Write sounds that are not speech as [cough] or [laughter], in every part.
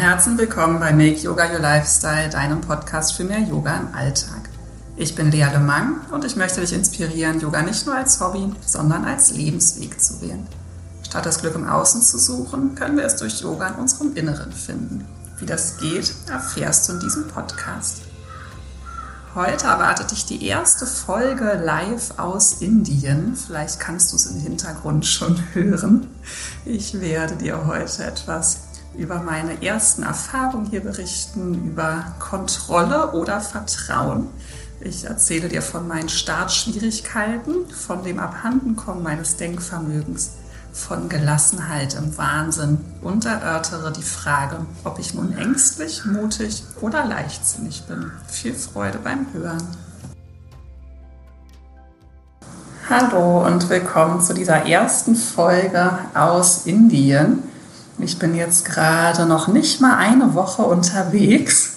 Herzen willkommen bei Make Yoga Your Lifestyle, deinem Podcast für mehr Yoga im Alltag. Ich bin Lea Lemang und ich möchte dich inspirieren, Yoga nicht nur als Hobby, sondern als Lebensweg zu wählen. Statt das Glück im Außen zu suchen, können wir es durch Yoga in unserem Inneren finden. Wie das geht, erfährst du in diesem Podcast. Heute erwartet dich die erste Folge live aus Indien. Vielleicht kannst du es im Hintergrund schon [laughs] hören. Ich werde dir heute etwas über meine ersten Erfahrungen hier berichten, über Kontrolle oder Vertrauen. Ich erzähle dir von meinen Startschwierigkeiten, von dem Abhandenkommen meines Denkvermögens von Gelassenheit im Wahnsinn und erörtere die Frage, ob ich nun ängstlich, mutig oder leichtsinnig bin. Viel Freude beim Hören. Hallo und willkommen zu dieser ersten Folge aus Indien. Ich bin jetzt gerade noch nicht mal eine Woche unterwegs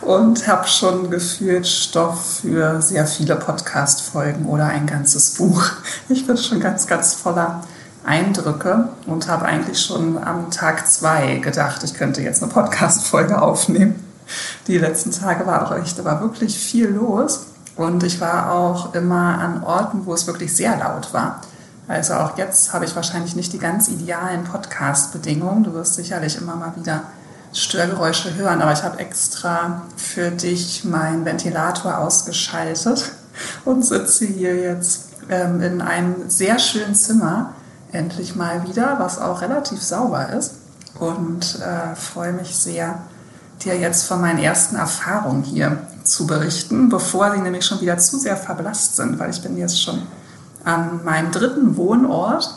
und habe schon gefühlt Stoff für sehr viele Podcast-Folgen oder ein ganzes Buch. Ich bin schon ganz, ganz voller Eindrücke und habe eigentlich schon am Tag zwei gedacht, ich könnte jetzt eine Podcast-Folge aufnehmen. Die letzten Tage war auch echt, da war wirklich viel los und ich war auch immer an Orten, wo es wirklich sehr laut war. Also auch jetzt habe ich wahrscheinlich nicht die ganz idealen Podcast-Bedingungen. Du wirst sicherlich immer mal wieder Störgeräusche hören, aber ich habe extra für dich meinen Ventilator ausgeschaltet [laughs] und sitze hier jetzt ähm, in einem sehr schönen Zimmer endlich mal wieder, was auch relativ sauber ist. Und äh, freue mich sehr, dir jetzt von meinen ersten Erfahrungen hier zu berichten, bevor sie nämlich schon wieder zu sehr verblasst sind, weil ich bin jetzt schon an meinem dritten Wohnort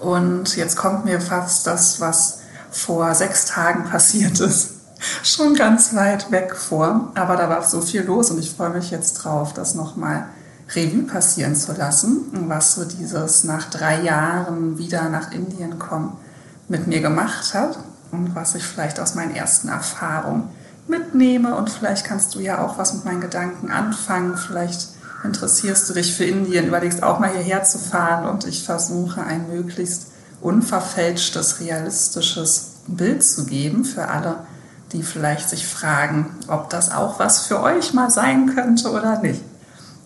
und jetzt kommt mir fast das, was vor sechs Tagen passiert ist, [laughs] schon ganz weit weg vor. Aber da war so viel los und ich freue mich jetzt drauf, das nochmal Revue passieren zu lassen, was so dieses nach drei Jahren wieder nach Indien kommen mit mir gemacht hat und was ich vielleicht aus meinen ersten Erfahrungen mitnehme. Und vielleicht kannst du ja auch was mit meinen Gedanken anfangen. Vielleicht interessierst du dich für Indien, überlegst auch mal hierher zu fahren und ich versuche ein möglichst unverfälschtes, realistisches Bild zu geben für alle, die vielleicht sich fragen, ob das auch was für euch mal sein könnte oder nicht.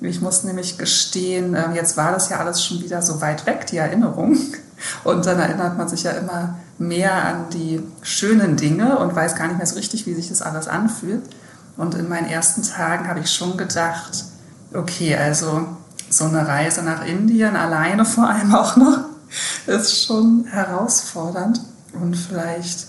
Ich muss nämlich gestehen, ähm, jetzt war das ja alles schon wieder so weit weg, die Erinnerung. Und dann erinnert man sich ja immer mehr an die schönen Dinge und weiß gar nicht mehr so richtig, wie sich das alles anfühlt. Und in meinen ersten Tagen habe ich schon gedacht, okay, also so eine Reise nach Indien alleine vor allem auch noch, ist schon herausfordernd und vielleicht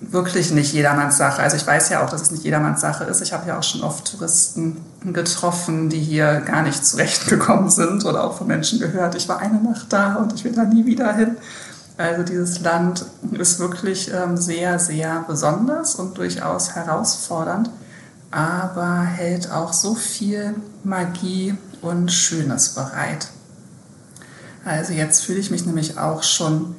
wirklich nicht jedermanns Sache. Also ich weiß ja auch, dass es nicht jedermanns Sache ist. Ich habe ja auch schon oft Touristen getroffen, die hier gar nicht zurechtgekommen sind oder auch von Menschen gehört, ich war eine Nacht da und ich will da nie wieder hin. Also dieses Land ist wirklich ähm, sehr, sehr besonders und durchaus herausfordernd, aber hält auch so viel Magie und Schönes bereit. Also jetzt fühle ich mich nämlich auch schon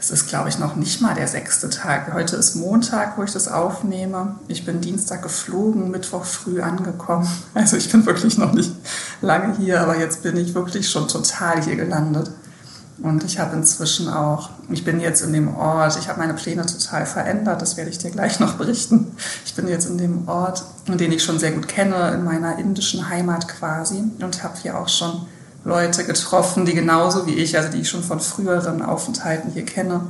es ist, glaube ich, noch nicht mal der sechste Tag. Heute ist Montag, wo ich das aufnehme. Ich bin Dienstag geflogen, Mittwoch früh angekommen. [laughs] Also ich bin wirklich noch nicht lange hier, aber jetzt bin ich wirklich schon total hier gelandet. Und ich habe inzwischen auch, ich bin jetzt in dem Ort, ich habe meine Pläne total verändert, das werde ich dir gleich noch berichten. Ich bin jetzt in dem Ort, den ich schon sehr gut kenne, in meiner indischen Heimat quasi und habe hier auch schon Leute getroffen, die genauso wie ich, also die ich schon von früheren Aufenthalten hier kenne,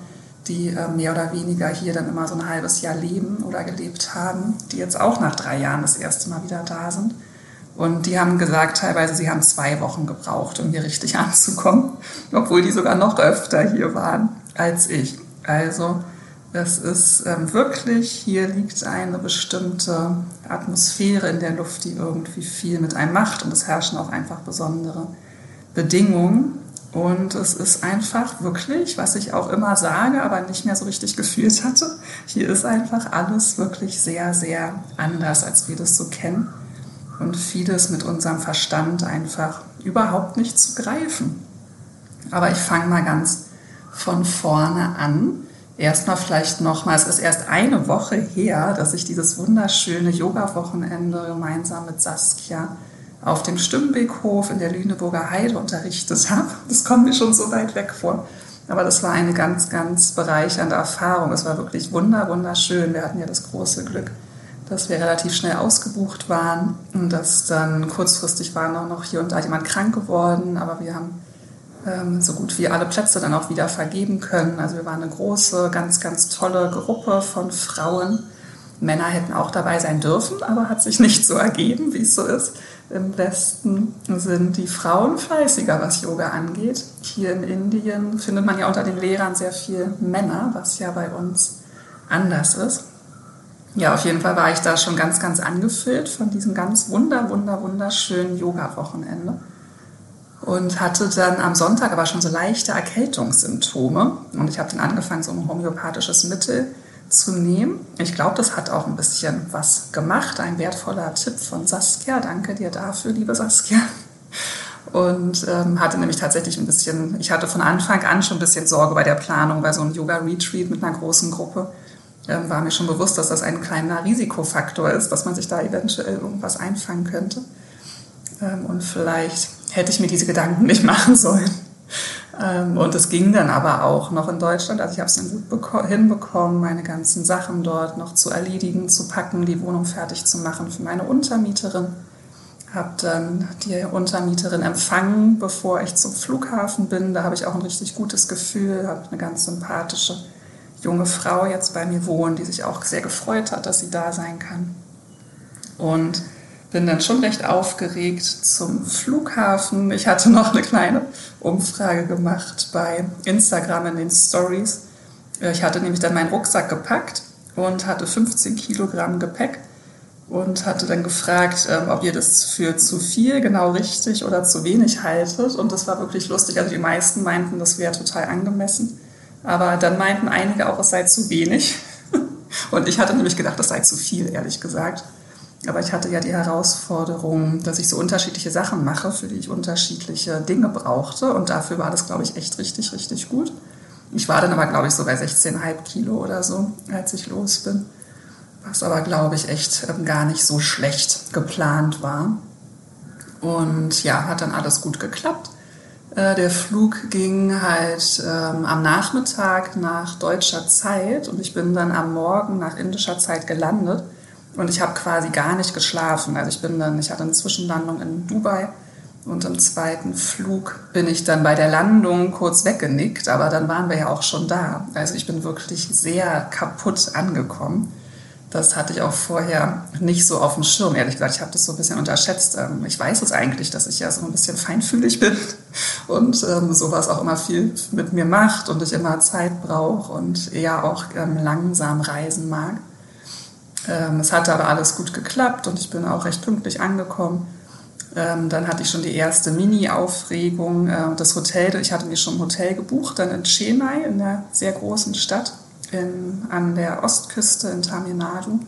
die äh, mehr oder weniger hier dann immer so ein halbes Jahr leben oder gelebt haben, die jetzt auch nach drei Jahren das erste Mal wieder da sind. Und die haben gesagt, teilweise, sie haben zwei Wochen gebraucht, um hier richtig [laughs] anzukommen, obwohl die sogar noch öfter hier waren als ich. Also es ist ähm, wirklich, hier liegt eine bestimmte Atmosphäre in der Luft, die irgendwie viel mit einem macht und es herrschen auch einfach besondere Bedingungen. Und es ist einfach wirklich, was ich auch immer sage, aber nicht mehr so richtig [laughs] gefühlt hatte. Hier ist einfach alles wirklich sehr, sehr anders, als wir das so kennen. Und vieles mit unserem Verstand einfach überhaupt nicht zu greifen. Aber ich fange mal ganz von vorne an. Erstmal vielleicht nochmal, es ist erst eine Woche her, dass ich dieses wunderschöne Yoga-Wochenende gemeinsam mit Saskia auf dem Stimmbekhof in der Lüneburger Heide unterrichtet habe. Das kommt mir schon so weit weg vor. Aber das war eine ganz, ganz bereichernde Erfahrung. Es war wirklich wunder, wunderschön. Wir hatten ja das große Glück, dass wir relativ schnell ausgebucht waren und dass dann kurzfristig war noch hier und da jemand krank geworden, aber wir haben ähm, so gut wie alle Plätze dann auch wieder vergeben können. Also wir waren eine große, ganz, ganz tolle Gruppe von Frauen. Männer hätten auch dabei sein dürfen, aber hat sich nicht so ergeben, wie es so ist. Im Westen sind die Frauen fleißiger, was Yoga angeht. Hier in Indien findet man ja unter den Lehrern sehr viel Männer, was ja bei uns anders ist. Ja, auf jeden Fall war ich da schon ganz, ganz angefüllt von diesem ganz wunder, wunder, wunderschönen Yoga-Wochenende und hatte dann am Sonntag aber schon so leichte Erkältungssymptome. Und ich habe dann angefangen, so ein homöopathisches Mittel zu nehmen. Ich glaube, das hat auch ein bisschen was gemacht. Ein wertvoller Tipp von Saskia. Danke dir dafür, liebe Saskia. Und ähm, hatte nämlich tatsächlich ein bisschen, ich hatte von Anfang an schon ein bisschen Sorge bei der Planung, bei so einem Yoga-Retreat mit einer großen Gruppe. Ähm, war mir schon bewusst, dass das ein kleiner Risikofaktor ist, dass man sich da eventuell irgendwas einfangen könnte. Ähm, und vielleicht hätte ich mir diese Gedanken nicht [laughs] machen sollen. Ähm, und es ging dann aber auch noch in Deutschland. Also ich habe es dann gut hinbekommen, meine ganzen Sachen dort noch zu erledigen, zu packen, die Wohnung fertig zu machen für meine Untermieterin. Habe dann die Untermieterin empfangen, bevor ich zum Flughafen bin. Da habe ich auch ein richtig gutes Gefühl, habe eine ganz sympathische junge Frau jetzt bei mir wohnen, die sich auch sehr gefreut hat, dass sie da sein kann. Und bin dann schon recht aufgeregt zum Flughafen. Ich hatte noch eine kleine Umfrage gemacht bei Instagram in den Stories. Äh, ich hatte nämlich dann meinen Rucksack gepackt und hatte 15 Kilogramm Gepäck und hatte dann gefragt, ähm, ob ihr das für zu viel genau richtig oder zu wenig haltet. Und das war wirklich lustig. Also die meisten meinten, das wäre total angemessen. Aber dann meinten einige auch, es sei zu wenig. [laughs] Und ich hatte nämlich gedacht, das sei zu viel, ehrlich gesagt. Aber ich hatte ja die Herausforderung, dass ich so unterschiedliche Sachen mache, für die ich unterschiedliche Dinge brauchte. Und dafür war das, glaube ich, echt richtig, richtig gut. Ich war dann aber, glaube ich, so bei 16,5 Kilo oder so, als ich los bin. Was aber, glaube ich, echt ähm, gar nicht so schlecht geplant war. Und ja, hat dann alles gut geklappt. Äh, der Flug ging halt ähm, am Nachmittag nach deutscher Zeit und ich bin dann am Morgen nach indischer Zeit gelandet. Und ich habe quasi gar nicht geschlafen. Also ich bin dann, ich hatte eine Zwischenlandung in Dubai und im zweiten Flug bin ich dann bei der Landung kurz weggenickt, aber dann waren wir ja auch schon da. Also ich bin wirklich sehr kaputt angekommen. Das hatte ich auch vorher nicht so auf dem Schirm, ehrlich gesagt. Ich habe das so ein bisschen unterschätzt. Ähm, ich weiß es eigentlich, dass ich ja so ein bisschen feinfühlig [laughs] bin und ähm, sowas auch immer viel mit mir macht und ich immer Zeit brauche und eher auch ähm, langsam reisen mag. Ähm, es hatte aber alles gut geklappt und ich bin auch recht pünktlich angekommen. Ähm, dann hatte ich schon die erste Mini-Aufregung. Äh, das Hotel, ich hatte mir schon ein Hotel gebucht, dann in Chennai, in der sehr großen Stadt in, an der Ostküste in Tamil Nadu.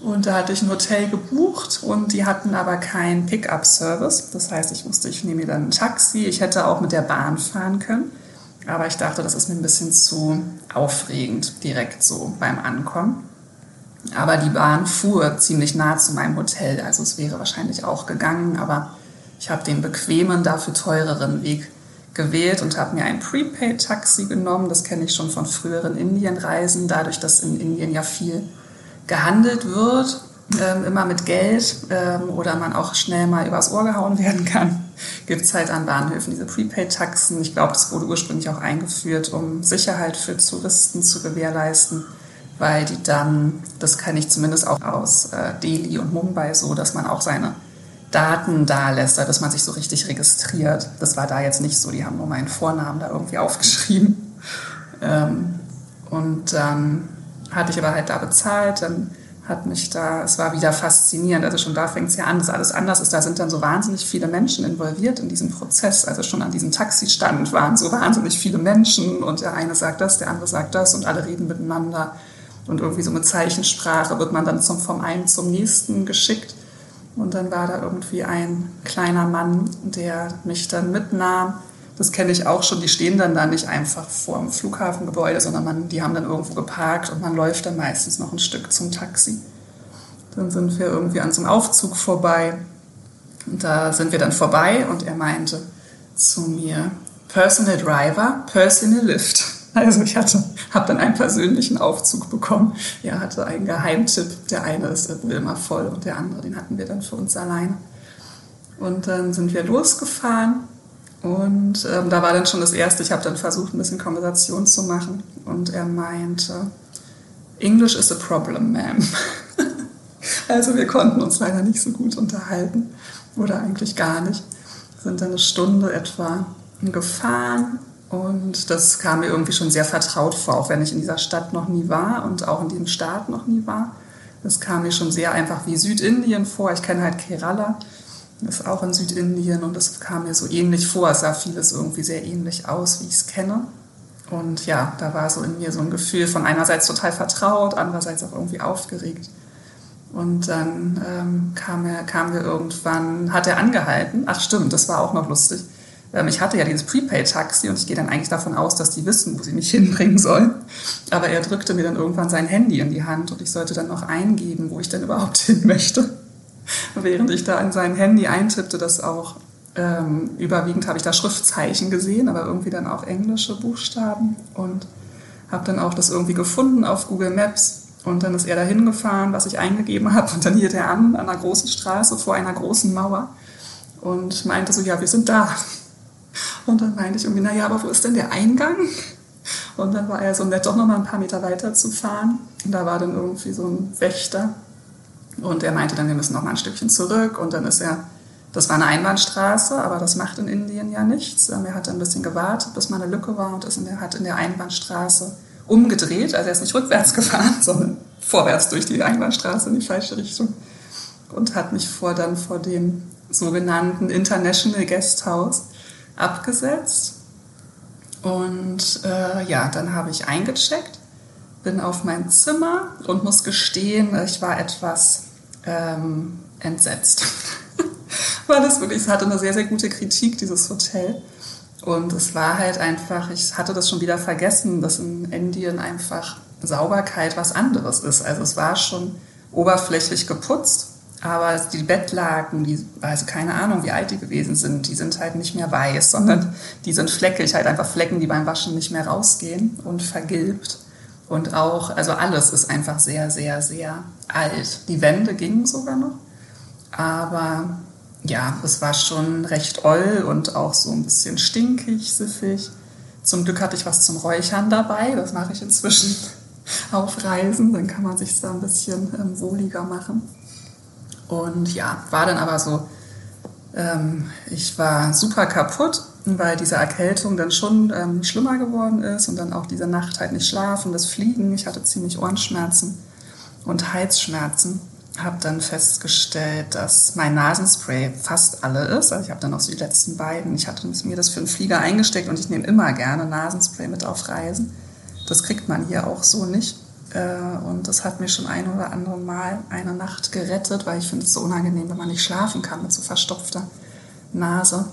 Und da hatte ich ein Hotel gebucht und die hatten aber keinen Pickup-Service. Das heißt, ich wusste, ich nehme mir dann ein Taxi. Ich hätte auch mit der Bahn fahren können. Aber ich dachte, das ist mir ein bisschen zu aufregend direkt so beim Ankommen. Aber die Bahn fuhr ziemlich nah zu meinem Hotel, also es wäre wahrscheinlich auch gegangen, aber ich habe den bequemen, dafür teureren Weg gewählt und habe mir ein Prepaid-Taxi genommen. Das kenne ich schon von früheren Indienreisen, dadurch, dass in Indien ja viel gehandelt wird, ähm, immer mit Geld ähm, oder man auch schnell mal übers Ohr gehauen werden kann, [laughs] gibt es halt an Bahnhöfen diese Prepaid-Taxen. Ich glaube, das wurde ursprünglich auch eingeführt, um Sicherheit für Touristen zu gewährleisten weil die dann, das kenne ich zumindest auch aus äh, Delhi und Mumbai so, dass man auch seine Daten da lässt, dass man sich so richtig registriert. Das war da jetzt nicht so, die haben nur meinen Vornamen da irgendwie aufgeschrieben. Ähm, und dann hatte ich aber halt da bezahlt, dann hat mich da, es war wieder faszinierend, also schon da fängt es ja an, dass alles anders ist. Da sind dann so wahnsinnig viele Menschen involviert in diesem Prozess. Also schon an diesem Taxistand waren so wahnsinnig viele Menschen und der eine sagt das, der andere sagt das und alle reden miteinander. Und irgendwie so mit Zeichensprache wird man dann zum, vom einen zum nächsten geschickt. Und dann war da irgendwie ein kleiner Mann, der mich dann mitnahm. Das kenne ich auch schon. Die stehen dann da nicht einfach vor dem Flughafengebäude, sondern man, die haben dann irgendwo geparkt und man läuft dann meistens noch ein Stück zum Taxi. Dann sind wir irgendwie an so einem Aufzug vorbei. Und da sind wir dann vorbei und er meinte zu mir, Personal Driver, Personal Lift. Also ich hatte, habe dann einen persönlichen Aufzug bekommen. Er hatte einen Geheimtipp. Der eine ist immer voll und der andere, den hatten wir dann für uns alleine. Und dann sind wir losgefahren und ähm, da war dann schon das Erste, ich habe dann versucht, ein bisschen Konversation zu machen. Und er meinte, English is a problem, ma'am. [laughs] also wir konnten uns leider nicht so gut unterhalten oder eigentlich gar nicht. Sind dann eine Stunde etwa gefahren und das kam mir irgendwie schon sehr vertraut vor, auch wenn ich in dieser Stadt noch nie war und auch in diesem Staat noch nie war. Das kam mir schon sehr einfach wie Südindien vor. Ich kenne halt Kerala, das ist auch in Südindien und das kam mir so ähnlich vor. Es sah vieles irgendwie sehr ähnlich aus, wie ich es kenne. Und ja, da war so in mir so ein Gefühl von einerseits total vertraut, andererseits auch irgendwie aufgeregt. Und dann ähm, kam, er, kam wir irgendwann, hat er angehalten. Ach stimmt, das war auch noch lustig. Ähm, ich hatte ja dieses Prepaid-Taxi und ich gehe dann eigentlich davon aus, dass die wissen, wo sie mich [laughs] hinbringen sollen. Aber er drückte mir dann irgendwann sein Handy in die Hand und ich sollte dann noch eingeben, wo ich denn überhaupt [laughs] hin möchte. Während ich da in sein Handy eintippte, das auch ähm, überwiegend habe ich da Schriftzeichen gesehen, aber irgendwie dann auch englische Buchstaben und habe dann auch das irgendwie gefunden auf Google Maps und dann ist er dahin gefahren, was ich eingegeben habe und dann hielt er an an einer großen Straße vor einer großen Mauer und meinte so, ja, wir sind da. Und dann meinte ich irgendwie, naja, aber wo ist denn der Eingang? Und dann war er so nett, doch noch mal ein paar Meter weiter zu fahren. Und da war dann irgendwie so ein Wächter. Und er meinte dann, wir müssen noch mal ein Stückchen zurück. Und dann ist er, das war eine Einbahnstraße, aber das macht in Indien ja nichts. Ähm, er hat ein bisschen gewartet, bis mal eine Lücke war und ist in der, hat in der Einbahnstraße umgedreht. Also er ist nicht rückwärts [laughs] gefahren, sondern vorwärts durch die Einbahnstraße in die falsche Richtung. Und hat mich vor, dann vor dem sogenannten International Guest House abgesetzt. Und äh, ja, dann habe ich eingecheckt, bin auf mein Zimmer und muss gestehen, ich war etwas ähm, entsetzt. [laughs] Weil es wirklich, es hatte eine sehr, sehr gute Kritik, dieses Hotel. Und es war halt einfach, ich hatte das schon wieder vergessen, dass in Indien einfach Sauberkeit was anderes ist. Also es war schon oberflächlich geputzt, aber die Bettlaken, die, also keine Ahnung, wie alt die gewesen sind, die sind halt nicht mehr weiß, sondern die sind fleckig, halt einfach Flecken, die beim Waschen nicht mehr rausgehen und vergilbt. Und auch, also alles ist einfach sehr, sehr, sehr alt. Die Wände gingen sogar noch, aber ja, es war schon recht oll und auch so ein bisschen stinkig, siffig. Zum Glück hatte ich was zum Räuchern dabei, das mache ich inzwischen [laughs] auf Reisen, dann kann man sich da ein bisschen ähm, wohliger machen. Und ja, war dann aber so, ähm, ich war super kaputt, weil diese Erkältung dann schon ähm, schlimmer geworden ist und dann auch diese Nacht halt nicht schlafen, das Fliegen. Ich hatte ziemlich Ohrenschmerzen und Halsschmerzen. Habe dann festgestellt, dass mein Nasenspray fast alle ist. Also ich habe dann noch so die letzten beiden. Ich hatte mir das für einen Flieger eingesteckt und ich nehme immer gerne Nasenspray mit auf Reisen. Das kriegt man hier auch so nicht. Äh, und das hat mir schon ein oder andere Mal eine Nacht gerettet, weil ich finde es so unangenehm, wenn man nicht schlafen kann mit so verstopfter Nase.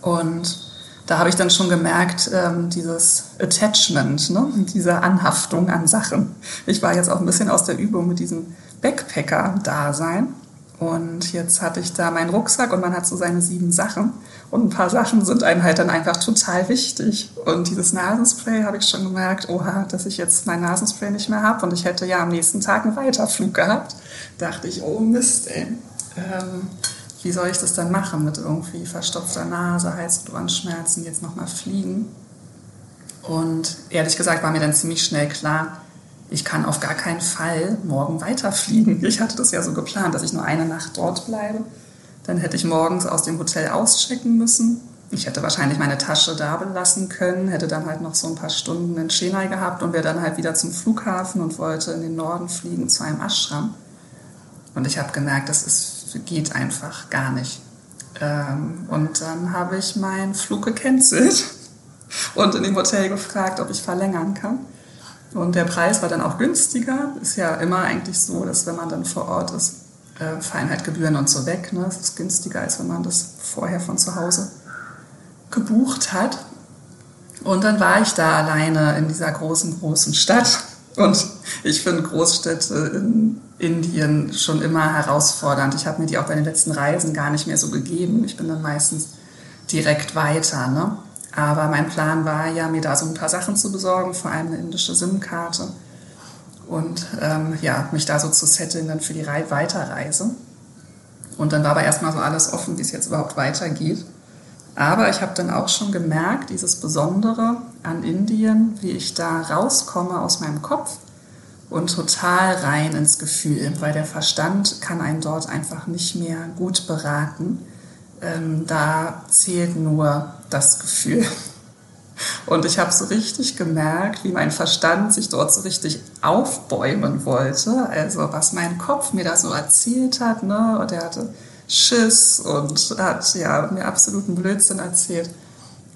Und da habe ich dann schon gemerkt, ähm, dieses Attachment, ne? diese Anhaftung an Sachen. Ich war jetzt auch ein bisschen aus der Übung mit diesem Backpacker-Dasein. Und jetzt hatte ich da meinen Rucksack und man hat so seine sieben Sachen. Und ein paar Sachen sind einem halt dann einfach total wichtig. Und dieses Nasenspray habe ich schon gemerkt, oha, dass ich jetzt mein Nasenspray nicht mehr habe und ich hätte ja am nächsten Tag einen Weiterflug gehabt. Dachte ich, oh Mist, ey. Ähm, wie soll ich das dann machen mit irgendwie verstopfter Nase, Hals- Ohrenschmerzen, jetzt nochmal fliegen? Und ehrlich gesagt war mir dann ziemlich schnell klar, ich kann auf gar keinen Fall morgen weiterfliegen. Ich hatte das ja so geplant, dass ich nur eine Nacht dort bleibe dann hätte ich morgens aus dem Hotel auschecken müssen. Ich hätte wahrscheinlich meine Tasche da belassen können, hätte dann halt noch so ein paar Stunden in Chennai gehabt und wäre dann halt wieder zum Flughafen und wollte in den Norden fliegen zu einem Ashram. Und ich habe gemerkt, das ist, geht einfach gar nicht. Ähm, und dann habe ich meinen Flug gecancelt [laughs] und in dem Hotel gefragt, ob ich verlängern kann. Und der Preis war dann auch günstiger. Ist ja immer eigentlich so, dass wenn man dann vor Ort ist, äh, fallen halt Gebühren und so weg. Ne? Das ist günstiger, als wenn man das vorher von zu Hause gebucht hat. Und dann war ich da alleine in dieser großen, großen Stadt. Und ich finde Großstädte in Indien schon immer herausfordernd. Ich habe mir die auch bei den letzten Reisen gar nicht mehr so gegeben. Ich bin dann meistens direkt weiter. Ne? Aber mein Plan war ja, mir da so ein paar Sachen zu besorgen, vor allem eine indische SIM-Karte und ähm, ja, mich da so zu setteln dann für die Weiterreise. Und dann war aber erstmal so alles offen, wie es jetzt überhaupt weitergeht. Aber ich habe dann auch schon gemerkt, dieses Besondere an Indien, wie ich da rauskomme aus meinem Kopf und total rein ins Gefühl, weil der Verstand kann einen dort einfach nicht mehr gut beraten. Ähm, da zählt nur das Gefühl. Und ich habe so richtig gemerkt, wie mein Verstand sich dort so richtig aufbäumen wollte. Also was mein Kopf mir da so erzählt hat, ne? Und er hatte Schiss und hat ja mir absoluten Blödsinn erzählt.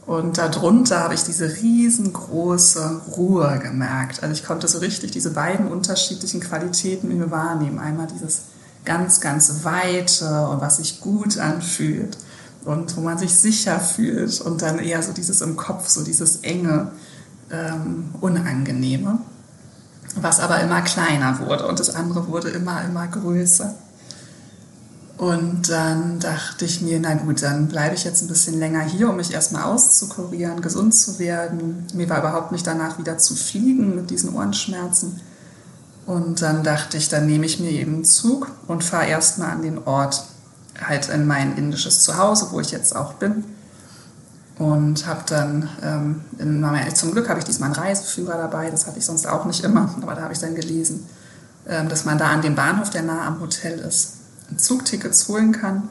Und darunter habe ich diese riesengroße Ruhe gemerkt. Also ich konnte so richtig diese beiden unterschiedlichen Qualitäten in mir wahrnehmen. Einmal dieses ganz, ganz Weite und was sich gut anfühlt und wo man sich sicher fühlt und dann eher so dieses im Kopf, so dieses enge, ähm, unangenehme, was aber immer kleiner wurde und das andere wurde immer, immer größer. Und dann dachte ich mir, na gut, dann bleibe ich jetzt ein bisschen länger hier, um mich erstmal auszukurieren, gesund zu werden. Mir war überhaupt nicht danach wieder zu fliegen mit diesen Ohrenschmerzen. Und dann dachte ich, dann nehme ich mir eben einen Zug und fahre erstmal an den Ort, halt in mein indisches Zuhause, wo ich jetzt auch bin. Und habe dann, ähm, in, zum Glück habe ich diesmal einen Reiseführer dabei, das habe ich sonst auch nicht immer, [laughs] aber da habe ich dann gelesen, ähm, dass man da an dem Bahnhof, der nah am Hotel ist, Zugtickets holen kann.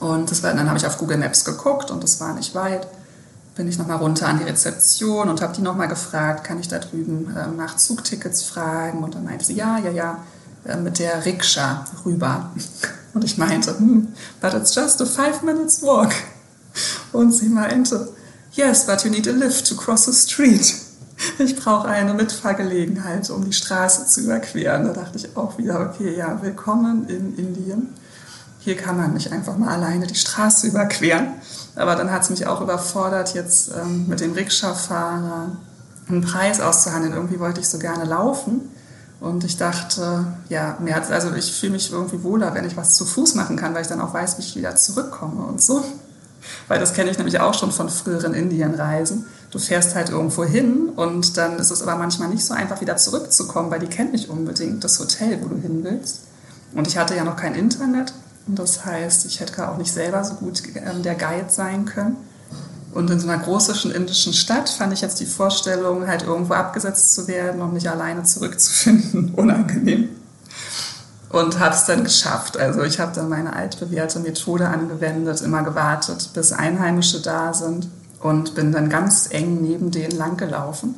Und das war, dann habe ich auf Google Maps geguckt und das war nicht weit. Bin ich nochmal runter an die Rezeption und habe die nochmal gefragt, kann ich da drüben ähm, nach Zugtickets fragen? Und dann meinte sie, ja, ja, ja, äh, mit der Rikscha rüber. [laughs] Und ich meinte, hm, but it's just a five minutes walk. Und sie meinte, yes, but you need a lift to cross the street. Ich brauche eine Mitfahrgelegenheit, um die Straße zu überqueren. Da dachte ich auch wieder, okay, ja, willkommen in Indien. Hier kann man nicht einfach mal alleine die Straße überqueren. Aber dann hat es mich auch überfordert, jetzt ähm, mit dem Rikscha-Fahrer einen Preis auszuhandeln. Irgendwie wollte ich so gerne laufen. Und ich dachte, ja, mir hat, also ich fühle mich irgendwie wohler, wenn ich was zu Fuß machen kann, weil ich dann auch weiß, wie ich wieder zurückkomme und so. Weil das kenne ich nämlich auch schon von früheren Indienreisen. Du fährst halt irgendwo hin und dann ist es aber manchmal nicht so einfach, wieder zurückzukommen, weil die kennt nicht unbedingt das Hotel, wo du hin willst. Und ich hatte ja noch kein Internet. Und das heißt, ich hätte auch nicht selber so gut ähm, der Guide sein können. Und in so einer großischen indischen Stadt fand ich jetzt die Vorstellung, halt irgendwo abgesetzt zu werden und mich alleine zurückzufinden, [laughs] unangenehm. Und habe es dann geschafft. Also ich habe dann meine altbewährte Methode angewendet, immer gewartet, bis Einheimische da sind und bin dann ganz eng neben denen langgelaufen.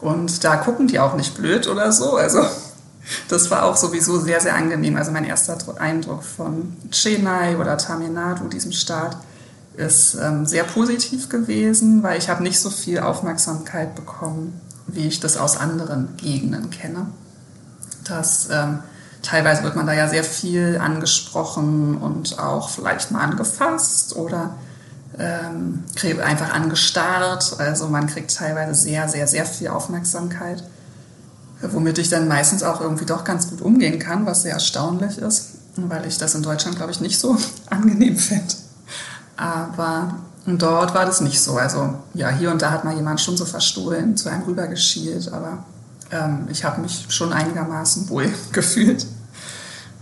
Und da gucken die auch nicht blöd oder so. Also [laughs] das war auch sowieso sehr, sehr angenehm. Also mein erster Eindruck von Chennai oder Tamil Nadu, diesem Staat, ist ähm, sehr positiv gewesen, weil ich habe nicht so viel Aufmerksamkeit bekommen, wie ich das aus anderen Gegenden kenne. Das, ähm, teilweise wird man da ja sehr viel angesprochen und auch vielleicht mal angefasst oder ähm, einfach angestarrt. Also man kriegt teilweise sehr, sehr, sehr viel Aufmerksamkeit, womit ich dann meistens auch irgendwie doch ganz gut umgehen kann, was sehr erstaunlich ist, weil ich das in Deutschland, glaube ich, nicht so [laughs] angenehm finde. Aber dort war das nicht so. Also ja, hier und da hat mal jemand schon so verstohlen zu einem rübergeschielt, aber ähm, ich habe mich schon einigermaßen wohl [laughs] gefühlt.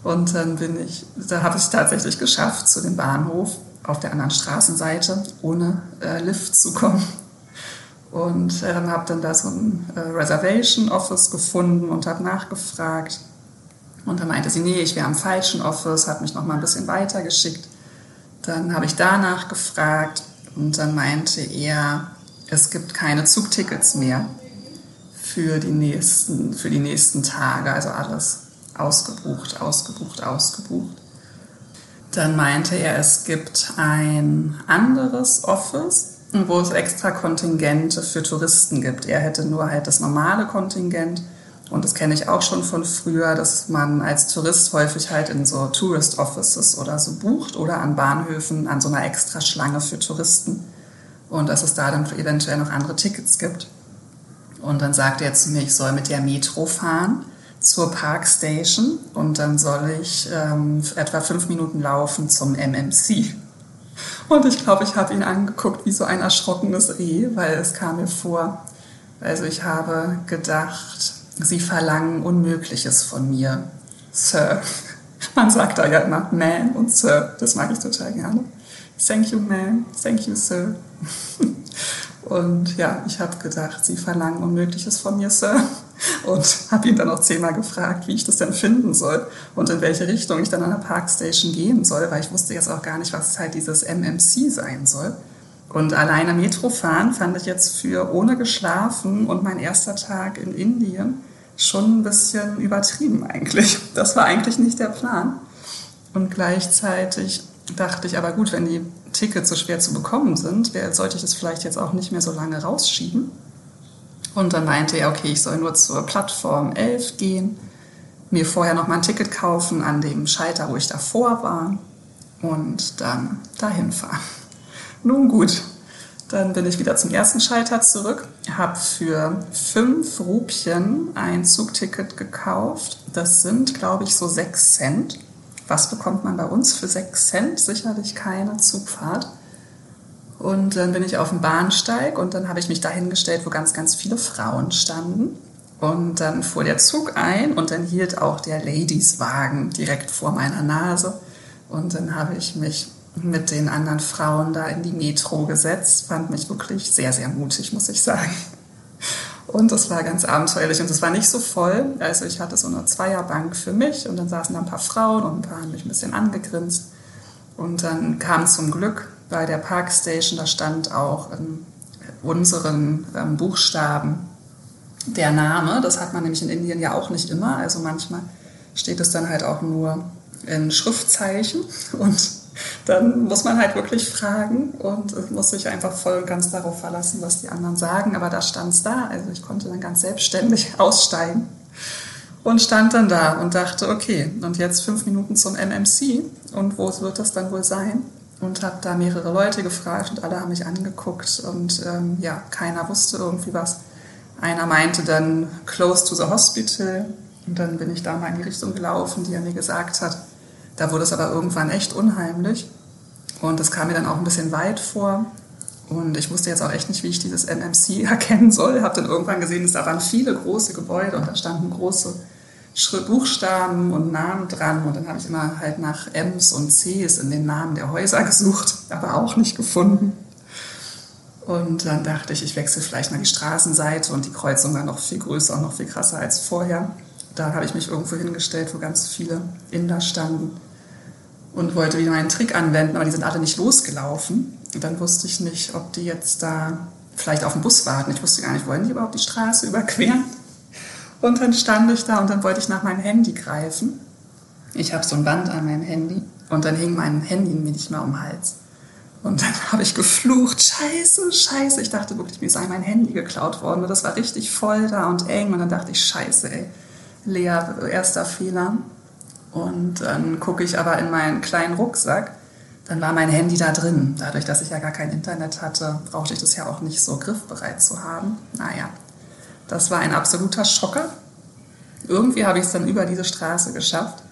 Und dann bin ich, da habe ich es tatsächlich geschafft, zu dem Bahnhof auf der anderen Straßenseite ohne äh, Lift zu kommen. Und äh, habe dann da so ein äh, Reservation Office gefunden und habe nachgefragt. Und dann meinte sie, nee, ich wäre am falschen Office, hat mich noch mal ein bisschen weiter geschickt. Dann habe ich danach gefragt und dann meinte er, es gibt keine Zugtickets mehr für die nächsten, für die nächsten Tage, also alles ausgebucht, ausgebucht, ausgebucht. Dann meinte er, es gibt ein anderes Office, wo es extra Kontingente für Touristen gibt. Er hätte nur halt das normale Kontingent und das kenne ich auch schon von früher, dass man als Tourist häufig halt in so Tourist Offices oder so bucht oder an Bahnhöfen an so einer extra Schlange für Touristen. Und dass es da dann eventuell noch andere Tickets gibt. Und dann sagte er zu mir, ich soll mit der Metro fahren zur Parkstation und dann soll ich ähm, etwa fünf Minuten laufen zum MMC. Und ich glaube, ich habe ihn angeguckt wie so ein erschrockenes Reh, weil es kam mir vor. Also ich habe gedacht, Sie verlangen Unmögliches von mir, Sir. [laughs] Man sagt da ja immer Man und Sir. Das mag ich total gerne. Thank you, Man. Thank you, Sir. [laughs] Und ja, ich habe gedacht, Sie verlangen Unmögliches von mir, Sir. [laughs] Und habe ihn dann auch zehnmal gefragt, wie ich das denn finden soll und in welche Richtung ich dann an der Parkstation gehen soll, weil ich wusste jetzt auch gar nicht, was halt dieses MMC sein soll. Und alleine Metro fahren fand ich jetzt für ohne geschlafen und mein erster Tag in Indien schon ein bisschen übertrieben eigentlich. [laughs] Das war eigentlich nicht der Plan. Und gleichzeitig dachte ich, aber gut, wenn die Tickets so schwer zu bekommen sind, sollte ich das vielleicht jetzt auch nicht mehr so lange rausschieben. Und dann meinte er, okay, ich soll nur zur Plattform 11 gehen, mir vorher noch mal ein Ticket kaufen an dem Schalter, wo ich davor war und dann dahin fahren. Nun gut, dann bin ich wieder zum ersten Schalter zurück, habe für fünf Rupien ein Zugticket gekauft. Das sind, glaube ich, so sechs Cent. Was bekommt man bei uns für sechs Cent? Sicherlich keine Zugfahrt. Und dann bin ich auf dem Bahnsteig und dann habe ich mich dahingestellt, wo ganz, ganz viele Frauen standen. Und dann fuhr der Zug ein und dann hielt auch der Ladieswagen direkt vor meiner Nase. Und dann habe ich mich mit den anderen Frauen da in die Metro gesetzt. Fand mich wirklich sehr, sehr mutig, muss ich sagen. Und das war ganz abenteuerlich und es war nicht so voll. Also ich hatte so eine Zweierbank für mich und dann saßen da ein paar Frauen und ein paar haben mich ein bisschen angegrinst. Und dann kam zum Glück bei der Parkstation, da stand auch in unseren ähm, Buchstaben der Name. Das hat man nämlich in Indien ja auch nicht immer. Also manchmal steht es dann halt auch nur in Schriftzeichen und dann muss man halt wirklich fragen und muss sich einfach voll und ganz darauf verlassen, was die anderen sagen. Aber da stand es da, also ich konnte dann ganz selbstständig [laughs] aussteigen und stand dann da und dachte, okay, und jetzt fünf Minuten zum MMC und wo wird das dann wohl sein? Und habe da mehrere Leute gefragt und alle haben mich angeguckt und ähm, ja, keiner wusste irgendwie was. Einer meinte dann close to the hospital und dann bin ich da mal in die Richtung gelaufen, die er mir gesagt hat. Da wurde es aber irgendwann echt unheimlich und das kam mir dann auch ein bisschen weit vor. Und ich wusste jetzt auch echt nicht, wie ich dieses MMC [laughs] erkennen soll. Habe dann irgendwann gesehen, da waren viele große Gebäude und da standen große Buchstaben und Namen dran. Und dann habe ich immer halt nach M's und C's in den Namen der Häuser [laughs] gesucht, aber auch nicht gefunden. Und dann dachte ich, ich wechsle vielleicht mal die Straßenseite und die Kreuzung war noch viel größer und noch viel krasser als vorher. Da habe ich mich irgendwo hingestellt, wo ganz viele Inder standen und wollte wieder meinen Trick anwenden, aber die sind alle nicht losgelaufen. Und dann wusste ich nicht, ob die jetzt da vielleicht auf den Bus warten. Ich wusste gar nicht, wollen die überhaupt die Straße überqueren? Und dann stand ich da und dann wollte ich nach meinem Handy greifen. Ich habe so ein Band an meinem Handy und dann hing mein Handy mir nicht mehr um den Hals. Und dann [laughs] habe ich geflucht, scheiße, scheiße. Ich dachte wirklich, mir sei mein Handy geklaut worden. Und das war richtig voll da und eng. Und dann dachte ich, scheiße, ey, Lea, erster Fehler. Und dann gucke ich aber in meinen kleinen Rucksack. Dann war mein Handy da drin. Dadurch, dass ich ja gar kein Internet hatte, brauchte ich das ja auch nicht so griffbereit zu haben. Naja, das war ein absoluter Schocker. Irgendwie habe ich es dann über diese Straße geschafft.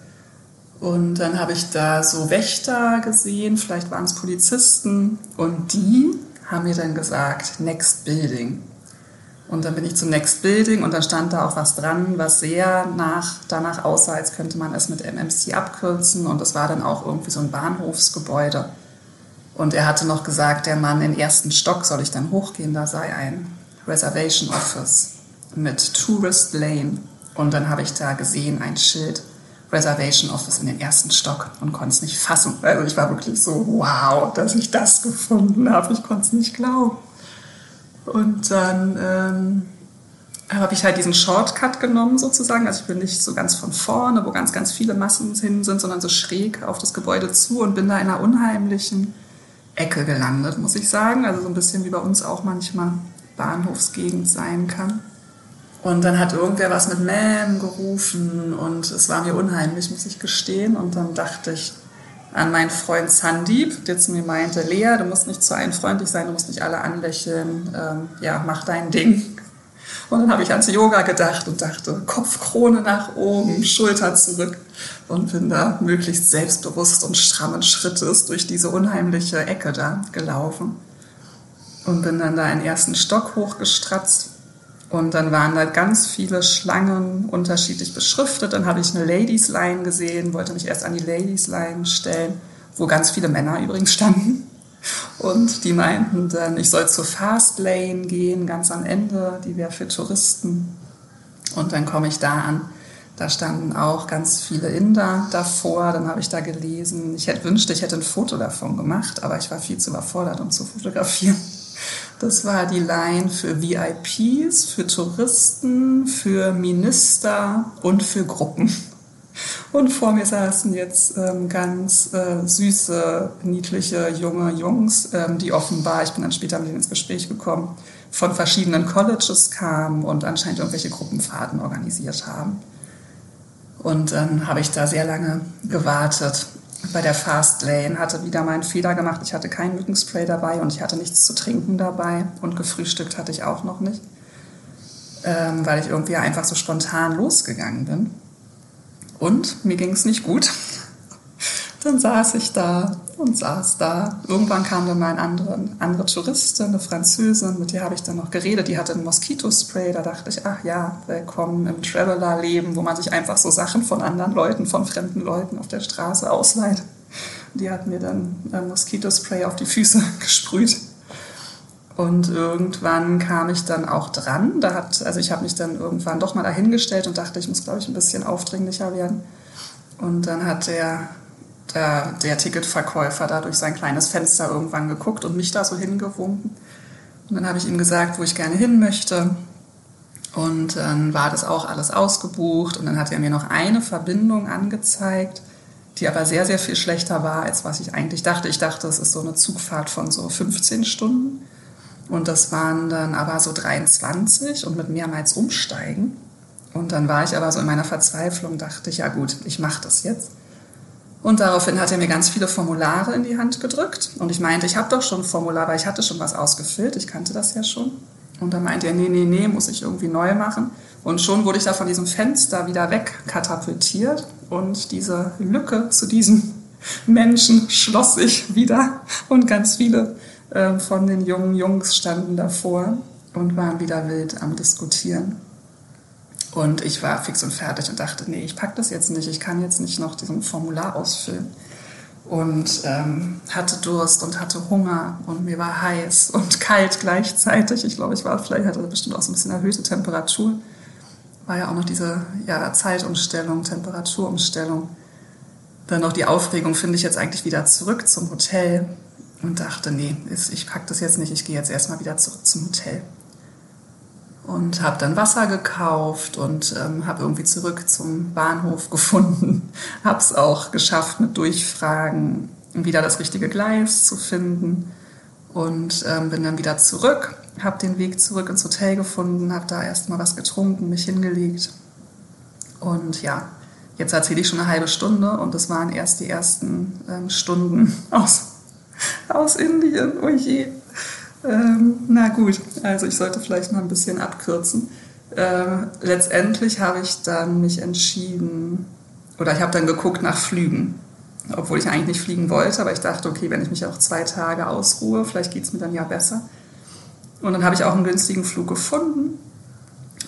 Und dann habe ich da so Wächter gesehen, vielleicht waren es Polizisten. Und die haben mir dann gesagt, Next Building. Und dann bin ich zum Next Building und dann stand da auch was dran, was sehr nach, danach aussah, als könnte man es mit MMC abkürzen. Und es war dann auch irgendwie so ein Bahnhofsgebäude. Und er hatte noch gesagt, der Mann im ersten Stock soll ich dann hochgehen, da sei ein Reservation Office mit Tourist Lane. Und dann habe ich da gesehen ein Schild Reservation Office in den ersten Stock und konnte es nicht fassen. Also ich war wirklich so, wow, dass ich das gefunden habe. Ich konnte es nicht glauben. Und dann ähm, habe ich halt diesen Shortcut genommen sozusagen. Also ich bin nicht so ganz von vorne, wo ganz, ganz viele Massen hin sind, sondern so schräg auf das Gebäude zu und bin da in einer unheimlichen Ecke gelandet, muss ich sagen. Also so ein bisschen wie bei uns auch manchmal Bahnhofsgegend sein kann. Und dann hat irgendwer was mit Ma'am gerufen und es war mir unheimlich, muss ich gestehen. Und dann dachte ich an meinen Freund Sandeep, der zu mir meinte, Lea, du musst nicht zu allen freundlich sein, du musst nicht alle anlächeln, ähm, ja, mach dein Ding. Und dann habe ich ans Yoga gedacht und dachte, Kopfkrone nach oben, Schulter zurück und bin da möglichst selbstbewusst und strammen Schrittes durch diese unheimliche Ecke da gelaufen und bin dann da einen ersten Stock hochgestratzt und dann waren da ganz viele Schlangen unterschiedlich beschriftet. Dann habe ich eine Ladies Line gesehen, wollte mich erst an die Ladies Line stellen, wo ganz viele Männer übrigens standen. Und die meinten dann, ich soll zur Fast Lane gehen, ganz am Ende, die wäre für Touristen. Und dann komme ich da an. Da standen auch ganz viele Inder davor. Dann habe ich da gelesen. Ich hätte wünschte, ich hätte ein Foto davon gemacht, aber ich war viel zu überfordert, um zu fotografieren. Das war die Line für VIPs, für Touristen, für Minister und für Gruppen. Und vor mir saßen jetzt ähm, ganz äh, süße, niedliche, junge Jungs, ähm, die offenbar, ich bin dann später mit ihnen ins Gespräch gekommen, von verschiedenen Colleges kamen und anscheinend irgendwelche Gruppenfahrten organisiert haben. Und dann habe ich da sehr lange gewartet bei der Fast Lane, hatte wieder meinen Fehler gemacht. Ich hatte kein Mückenspray dabei und ich hatte nichts zu trinken dabei und gefrühstückt hatte ich auch noch nicht, ähm, weil ich irgendwie einfach so spontan losgegangen bin. Und mir ging es nicht gut. Dann saß ich da und saß da. Irgendwann kam dann mal eine andere, andere Touristin, eine Französin, mit der habe ich dann noch geredet. Die hatte ein Moskitospray. Da dachte ich, ach ja, willkommen im Traveler-Leben, wo man sich einfach so Sachen von anderen Leuten, von fremden Leuten auf der Straße ausleiht. Die hat mir dann ein Moskitospray auf die Füße [laughs] gesprüht. Und irgendwann kam ich dann auch dran. Da hat, also ich habe mich dann irgendwann doch mal dahingestellt und dachte, ich muss, glaube ich, ein bisschen aufdringlicher werden. Und dann hat der der, der Ticketverkäufer da durch sein kleines Fenster irgendwann geguckt und mich da so hingewunken. Und dann habe ich ihm gesagt, wo ich gerne hin möchte. Und dann war das auch alles ausgebucht. Und dann hat er mir noch eine Verbindung angezeigt, die aber sehr, sehr viel schlechter war, als was ich eigentlich dachte. Ich dachte, es ist so eine Zugfahrt von so 15 Stunden. Und das waren dann aber so 23 und mit mehrmals umsteigen. Und dann war ich aber so in meiner Verzweiflung, dachte ich, ja gut, ich mache das jetzt. Und daraufhin hat er mir ganz viele Formulare in die Hand gedrückt. Und ich meinte, ich habe doch schon ein Formular, weil ich hatte schon was ausgefüllt. Ich kannte das ja schon. Und dann meinte er, nee, nee, nee, muss ich irgendwie neu machen. Und schon wurde ich da von diesem Fenster wieder wegkatapultiert. Und diese Lücke zu diesem [laughs] Menschen schloss sich wieder. Und ganz viele äh, von den jungen Jungs standen davor und waren wieder wild am Diskutieren. Und ich war fix und fertig und dachte, nee, ich packe das jetzt nicht, ich kann jetzt nicht noch diesen Formular ausfüllen. Und ähm, hatte Durst und hatte Hunger und mir war heiß und [laughs] kalt gleichzeitig. Ich glaube, ich war vielleicht hatte bestimmt auch so ein bisschen erhöhte Temperatur. War ja auch noch diese ja, Zeitumstellung, Temperaturumstellung. Dann noch die Aufregung, finde ich jetzt eigentlich wieder zurück zum Hotel und dachte, nee, ich packe das jetzt nicht, ich gehe jetzt erstmal wieder zurück zum Hotel und habe dann Wasser gekauft und ähm, habe irgendwie zurück zum Bahnhof [laughs] gefunden. habe es auch geschafft, mit Durchfragen wieder das richtige Gleis zu finden und ähm, bin dann wieder zurück, habe den Weg zurück ins Hotel gefunden, habe da erstmal was getrunken, mich hingelegt und ja, jetzt erzähle ich schon eine halbe Stunde und es waren erst die ersten ähm, Stunden [laughs] aus, aus Indien. Oh je. Ähm, na gut, also ich sollte vielleicht mal ein bisschen abkürzen. Äh, letztendlich habe ich dann mich entschieden, oder ich habe dann geguckt nach Flügen, obwohl ich eigentlich nicht fliegen wollte, aber ich dachte, okay, wenn ich mich auch zwei Tage ausruhe, vielleicht geht es mir dann ja besser. Und dann habe ich auch einen günstigen Flug gefunden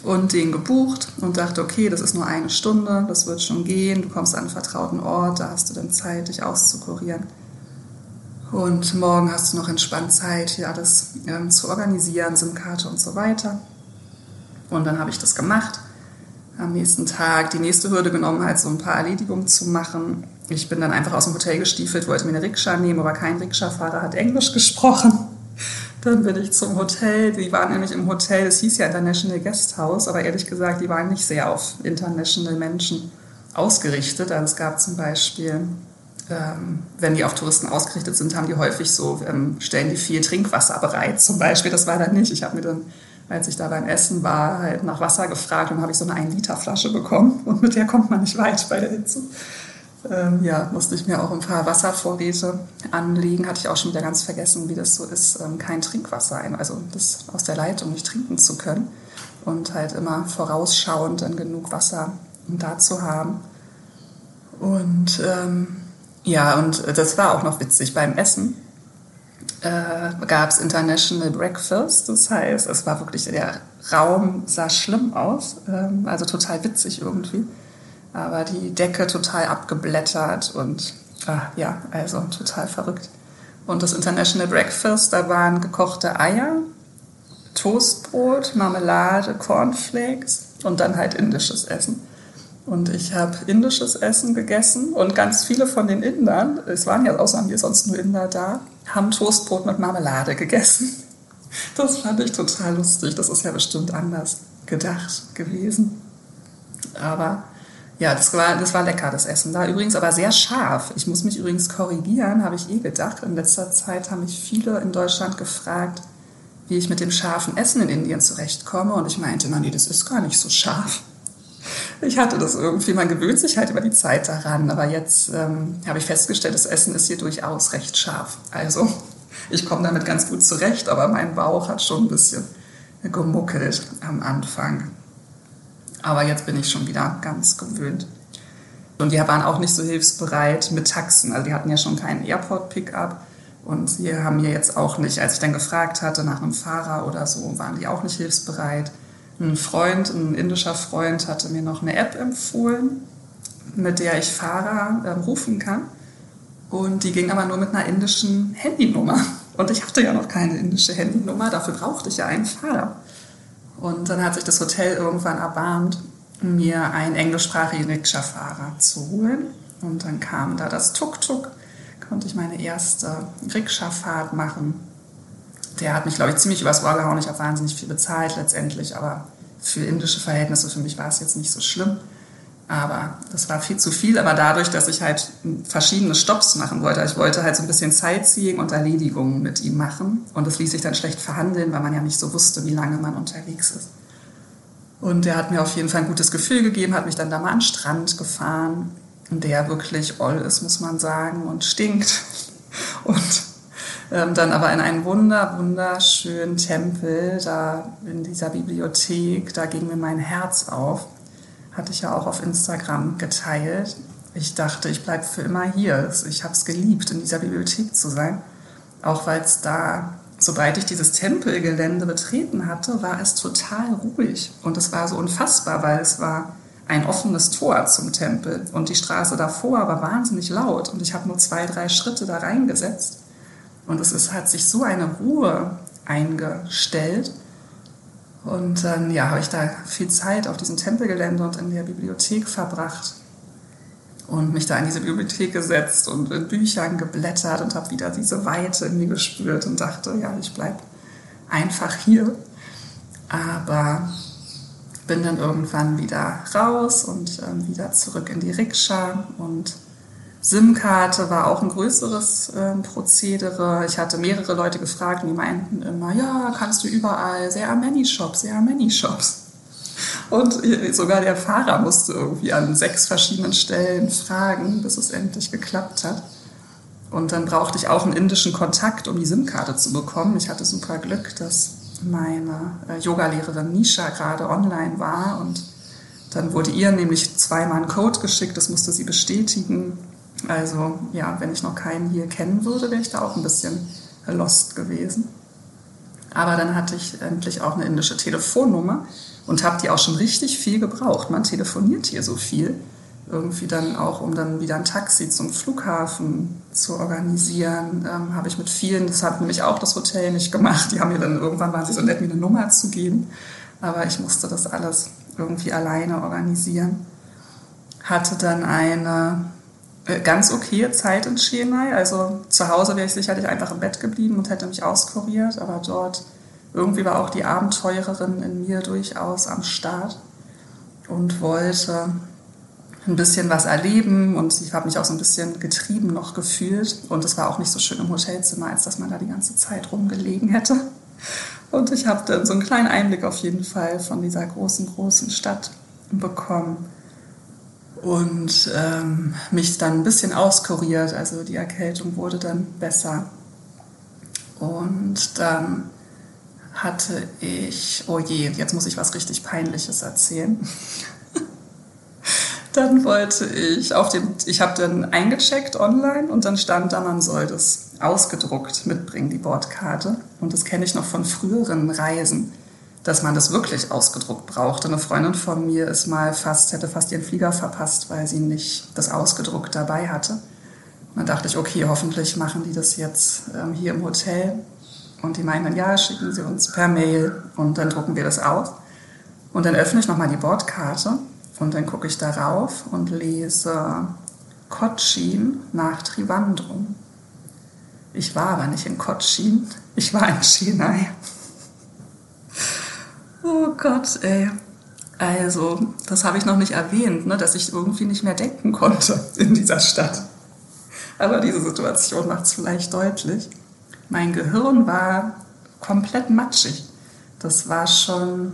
und den gebucht und dachte, okay, das ist nur eine Stunde, das wird schon gehen, du kommst an einen vertrauten Ort, da hast du dann Zeit, dich auszukurieren. Und morgen hast du noch entspannt Zeit, hier alles ähm, zu organisieren, SIM-Karte und so weiter. Und dann habe ich das gemacht. Am nächsten Tag die nächste Hürde genommen, halt so ein paar Erledigungen zu machen. Ich bin dann einfach aus dem Hotel gestiefelt, wollte mir eine Rikscha nehmen, aber kein Rikscha-Fahrer hat Englisch gesprochen. Dann bin ich zum Hotel. Die waren nämlich im Hotel, es hieß ja International Guest House, aber ehrlich gesagt, die waren nicht sehr auf international Menschen ausgerichtet. Also es gab zum Beispiel wenn die auf Touristen ausgerichtet sind, haben die häufig so, ähm, stellen die viel Trinkwasser bereit zum Beispiel. Das war dann nicht. Ich habe mir dann, als ich da beim Essen war, halt nach Wasser gefragt und habe ich so eine 1-Liter-Flasche bekommen [laughs] und mit der kommt man nicht weit bei der Hitze. Ähm, ja, musste ich mir auch ein paar Wasservorräte anlegen. Hatte ich auch schon wieder ganz vergessen, wie das so ist, ähm, kein Trinkwasser, ein, also das aus der Leitung nicht trinken zu können. und halt immer vorausschauend dann genug Wasser, da zu haben. Und ähm, ja, und das war auch noch witzig beim Essen. Äh, gab es International Breakfast, das heißt, es war wirklich, der Raum sah schlimm aus, ähm, also total witzig irgendwie, aber die Decke total abgeblättert und ah, ja, also total verrückt. Und das International Breakfast, da waren gekochte Eier, Toastbrot, Marmelade, Cornflakes und dann halt indisches Essen. Und ich habe indisches Essen gegessen und ganz viele von den Indern, es waren ja außer mir sonst nur Inder da, haben Toastbrot mit Marmelade gegessen. [laughs] Das fand ich total lustig. Das ist ja bestimmt anders gedacht gewesen. Aber ja, das war, das war lecker, das Essen da. Übrigens aber sehr scharf. Ich muss mich übrigens korrigieren, habe ich eh gedacht. In letzter Zeit haben mich viele in Deutschland gefragt, wie ich mit dem scharfen Essen in Indien zurechtkomme. Und ich meinte, na nee, das ist gar nicht so scharf. Ich hatte das irgendwie, man gewöhnt sich halt über die Zeit daran. Aber jetzt ähm, habe ich festgestellt, das Essen ist hier durchaus recht scharf. Also ich komme damit ganz gut zurecht, aber mein Bauch hat schon ein bisschen gemuckelt am Anfang. Aber jetzt bin ich schon wieder ganz gewöhnt. Und die waren auch nicht so hilfsbereit mit Taxen. Also die hatten ja schon keinen Airport-Pickup. Und sie haben mir jetzt auch nicht, als ich dann gefragt hatte nach einem Fahrer oder so, waren die auch nicht hilfsbereit. Ein Freund, ein indischer Freund, hatte mir noch eine App empfohlen, mit der ich Fahrer äh, rufen kann. Und die ging aber nur mit einer indischen Handynummer. Und ich hatte ja noch keine indische Handynummer, dafür brauchte ich ja einen Fahrer. Und dann hat sich das Hotel irgendwann erbarmt, mir einen englischsprachigen Rikscha-Fahrer zu holen. Und dann kam da das Tuk-Tuk, konnte ich meine erste Rikscha-Fahrt machen. Der hat mich, glaube ich, ziemlich übers Ohr gehauen. Ich habe wahnsinnig viel bezahlt letztendlich, aber für indische Verhältnisse, für mich war es jetzt nicht so schlimm. Aber das war viel zu viel. Aber dadurch, dass ich halt verschiedene Stops machen wollte, ich wollte halt so ein bisschen Sightseeing und Erledigungen mit ihm machen. Und das ließ sich dann schlecht verhandeln, weil man ja nicht so wusste, wie lange man unterwegs ist. Und er hat mir auf jeden Fall ein gutes Gefühl gegeben, hat mich dann da mal an den Strand gefahren, der wirklich oll ist, muss man sagen, und stinkt. [laughs] Und ähm, dann aber in einen wunder, wunderschönen Tempel, da in dieser Bibliothek, da ging mir mein Herz auf hatte ich ja auch auf Instagram geteilt. Ich dachte, ich bleibe für immer hier. Ich habe es geliebt, in dieser Bibliothek zu sein. Auch weil es da, sobald ich dieses Tempelgelände betreten hatte, war es total ruhig. Und es war so unfassbar, weil es war ein offenes Tor zum Tempel. Und die Straße davor war wahnsinnig laut. Und ich habe nur zwei, drei Schritte da reingesetzt. Und es ist, hat sich so eine Ruhe eingestellt. Und dann ja, habe ich da viel Zeit auf diesem Tempelgelände und in der Bibliothek verbracht und mich da in diese Bibliothek gesetzt und in Büchern geblättert und habe wieder diese Weite in mir gespürt und dachte, ja, ich bleibe einfach hier. Aber bin dann irgendwann wieder raus und ähm, wieder zurück in die Rikscha und SIM-Karte war auch ein größeres äh, Prozedere. Ich hatte mehrere Leute gefragt und die meinten immer, ja, kannst du überall, sehr many shops, sehr many shops. Und sogar der Fahrer musste irgendwie an sechs verschiedenen Stellen fragen, bis es endlich geklappt hat. Und dann brauchte ich auch einen indischen Kontakt, um die SIM-Karte zu bekommen. Ich hatte super Glück, dass meine äh, Yogalehrerin Nisha gerade online war und dann wurde ihr nämlich zweimal ein Code geschickt, das musste sie bestätigen. Also ja, wenn ich noch keinen hier kennen würde, wäre ich da auch ein bisschen lost gewesen. Aber dann hatte ich endlich auch eine indische Telefonnummer und habe die auch schon richtig viel gebraucht. Man telefoniert hier so viel. Irgendwie dann auch, um dann wieder ein Taxi zum Flughafen zu organisieren, ähm, habe ich mit vielen, das hat nämlich auch das Hotel nicht gemacht. Die haben mir dann irgendwann waren sie so nett, mir eine Nummer zu geben. Aber ich musste das alles irgendwie alleine organisieren. Hatte dann eine ganz okay Zeit in Chiang Also zu Hause wäre ich sicherlich einfach im Bett geblieben und hätte mich auskuriert, aber dort irgendwie war auch die Abenteurerin in mir durchaus am Start und wollte ein bisschen was erleben und ich habe mich auch so ein bisschen getrieben noch gefühlt und es war auch nicht so schön im Hotelzimmer, als dass man da die ganze Zeit rumgelegen hätte. Und ich habe dann so einen kleinen Einblick auf jeden Fall von dieser großen, großen Stadt bekommen und ähm, mich dann ein bisschen auskuriert. Also die Erkältung wurde dann besser. Und dann hatte ich, oh je, jetzt muss ich was richtig Peinliches erzählen. [laughs] dann wollte ich auf dem, ich habe dann eingecheckt online und dann stand da, man soll das ausgedruckt mitbringen, die Bordkarte. Und das kenne ich noch von früheren Reisen, dass man das wirklich ausgedruckt brauchte. Eine Freundin von mir ist mal fast, hätte fast ihren Flieger verpasst, weil sie nicht das ausgedruckt dabei hatte. Dann dachte ich, okay, hoffentlich machen die das jetzt ähm, hier im Hotel. Und die meinen dann, ja, schicken sie uns per Mail und dann drucken wir das aus. Und dann öffne ich nochmal die Bordkarte und dann gucke ich darauf und lese Cochin nach Trivandrum. Ich war aber nicht in Cochin, ich war in Chennai. Gott, ey. Also, das habe ich noch nicht erwähnt, ne, dass ich irgendwie nicht mehr denken konnte [laughs] in dieser Stadt. Aber diese Situation macht es vielleicht deutlich. Mein Gehirn war komplett matschig. Das war schon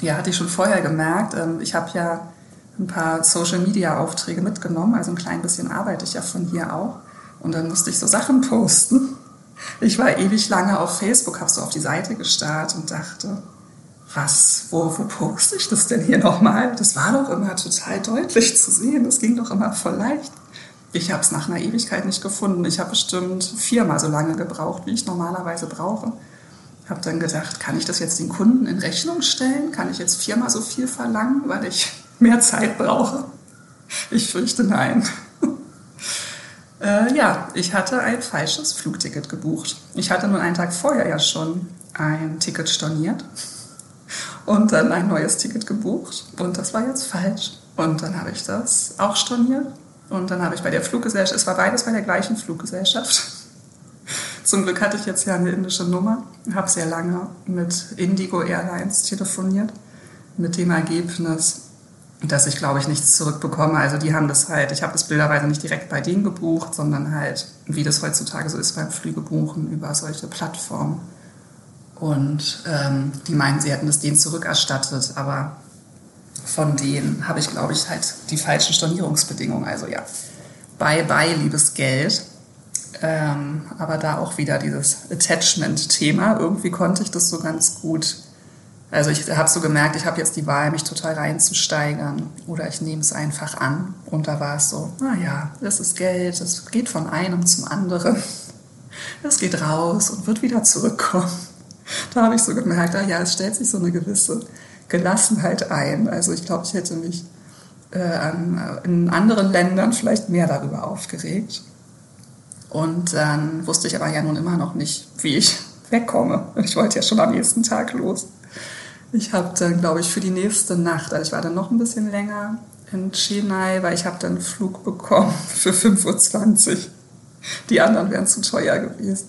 ja, hatte ich schon vorher gemerkt. Ähm, ich habe ja ein paar Social-Media-Aufträge mitgenommen, also ein klein bisschen arbeite ich ja von hier auch. Und dann musste ich so Sachen posten. Ich war ewig lange auf Facebook, habe so auf die Seite gestarrt und dachte, was, wo, wo poste ich das denn hier nochmal? Das war doch immer total deutlich zu sehen, das ging doch immer voll leicht. Ich habe es nach einer Ewigkeit nicht gefunden. Ich habe bestimmt viermal so lange gebraucht, wie ich normalerweise brauche. Habe dann gedacht, kann ich das jetzt den Kunden in Rechnung stellen? Kann ich jetzt viermal so viel verlangen, weil ich [laughs] mehr Zeit brauche? Ich fürchte nein. [laughs] äh, ja, ich hatte ein falsches Flugticket gebucht. Ich hatte nun einen Tag vorher ja schon ein Ticket storniert und dann ein neues Ticket gebucht und das war jetzt falsch. Und dann habe ich das auch storniert und dann habe ich bei der Fluggesellschaft, es war beides bei der gleichen Fluggesellschaft, [laughs] zum Glück hatte ich jetzt ja eine indische Nummer, habe sehr lange mit Indigo Airlines telefoniert, mit dem Ergebnis, dass ich glaube ich nichts zurückbekomme. Also die haben das halt, ich habe das bilderweise nicht direkt bei denen gebucht, sondern halt, wie das heutzutage so ist beim Flügebuchen, über solche Plattformen. Und ähm, die meinen, sie hätten es denen zurückerstattet, aber von denen habe ich, glaube ich, halt die falschen Stornierungsbedingungen. Also ja, bye bye, liebes Geld. Ähm, aber da auch wieder dieses Attachment-Thema. Irgendwie konnte ich das so ganz gut. Also ich habe so gemerkt, ich habe jetzt die Wahl, mich total reinzusteigern oder ich nehme es einfach an. Und da war es so, naja, das ist Geld, das geht von einem zum anderen. Es geht raus und wird wieder zurückkommen. Da habe ich so gemerkt, ah ja, es stellt sich so eine gewisse Gelassenheit ein. Also ich glaube, ich hätte mich äh, an, in anderen Ländern vielleicht mehr darüber aufgeregt. Und dann wusste ich aber ja nun immer noch nicht, wie ich [laughs] wegkomme. Ich wollte ja schon am nächsten Tag los. Ich habe dann, glaube ich, für die nächste Nacht, also ich war dann noch ein bisschen länger in Chennai, weil ich habe dann einen Flug bekommen [laughs] für 5.20 Uhr. Die anderen wären zu teuer gewesen.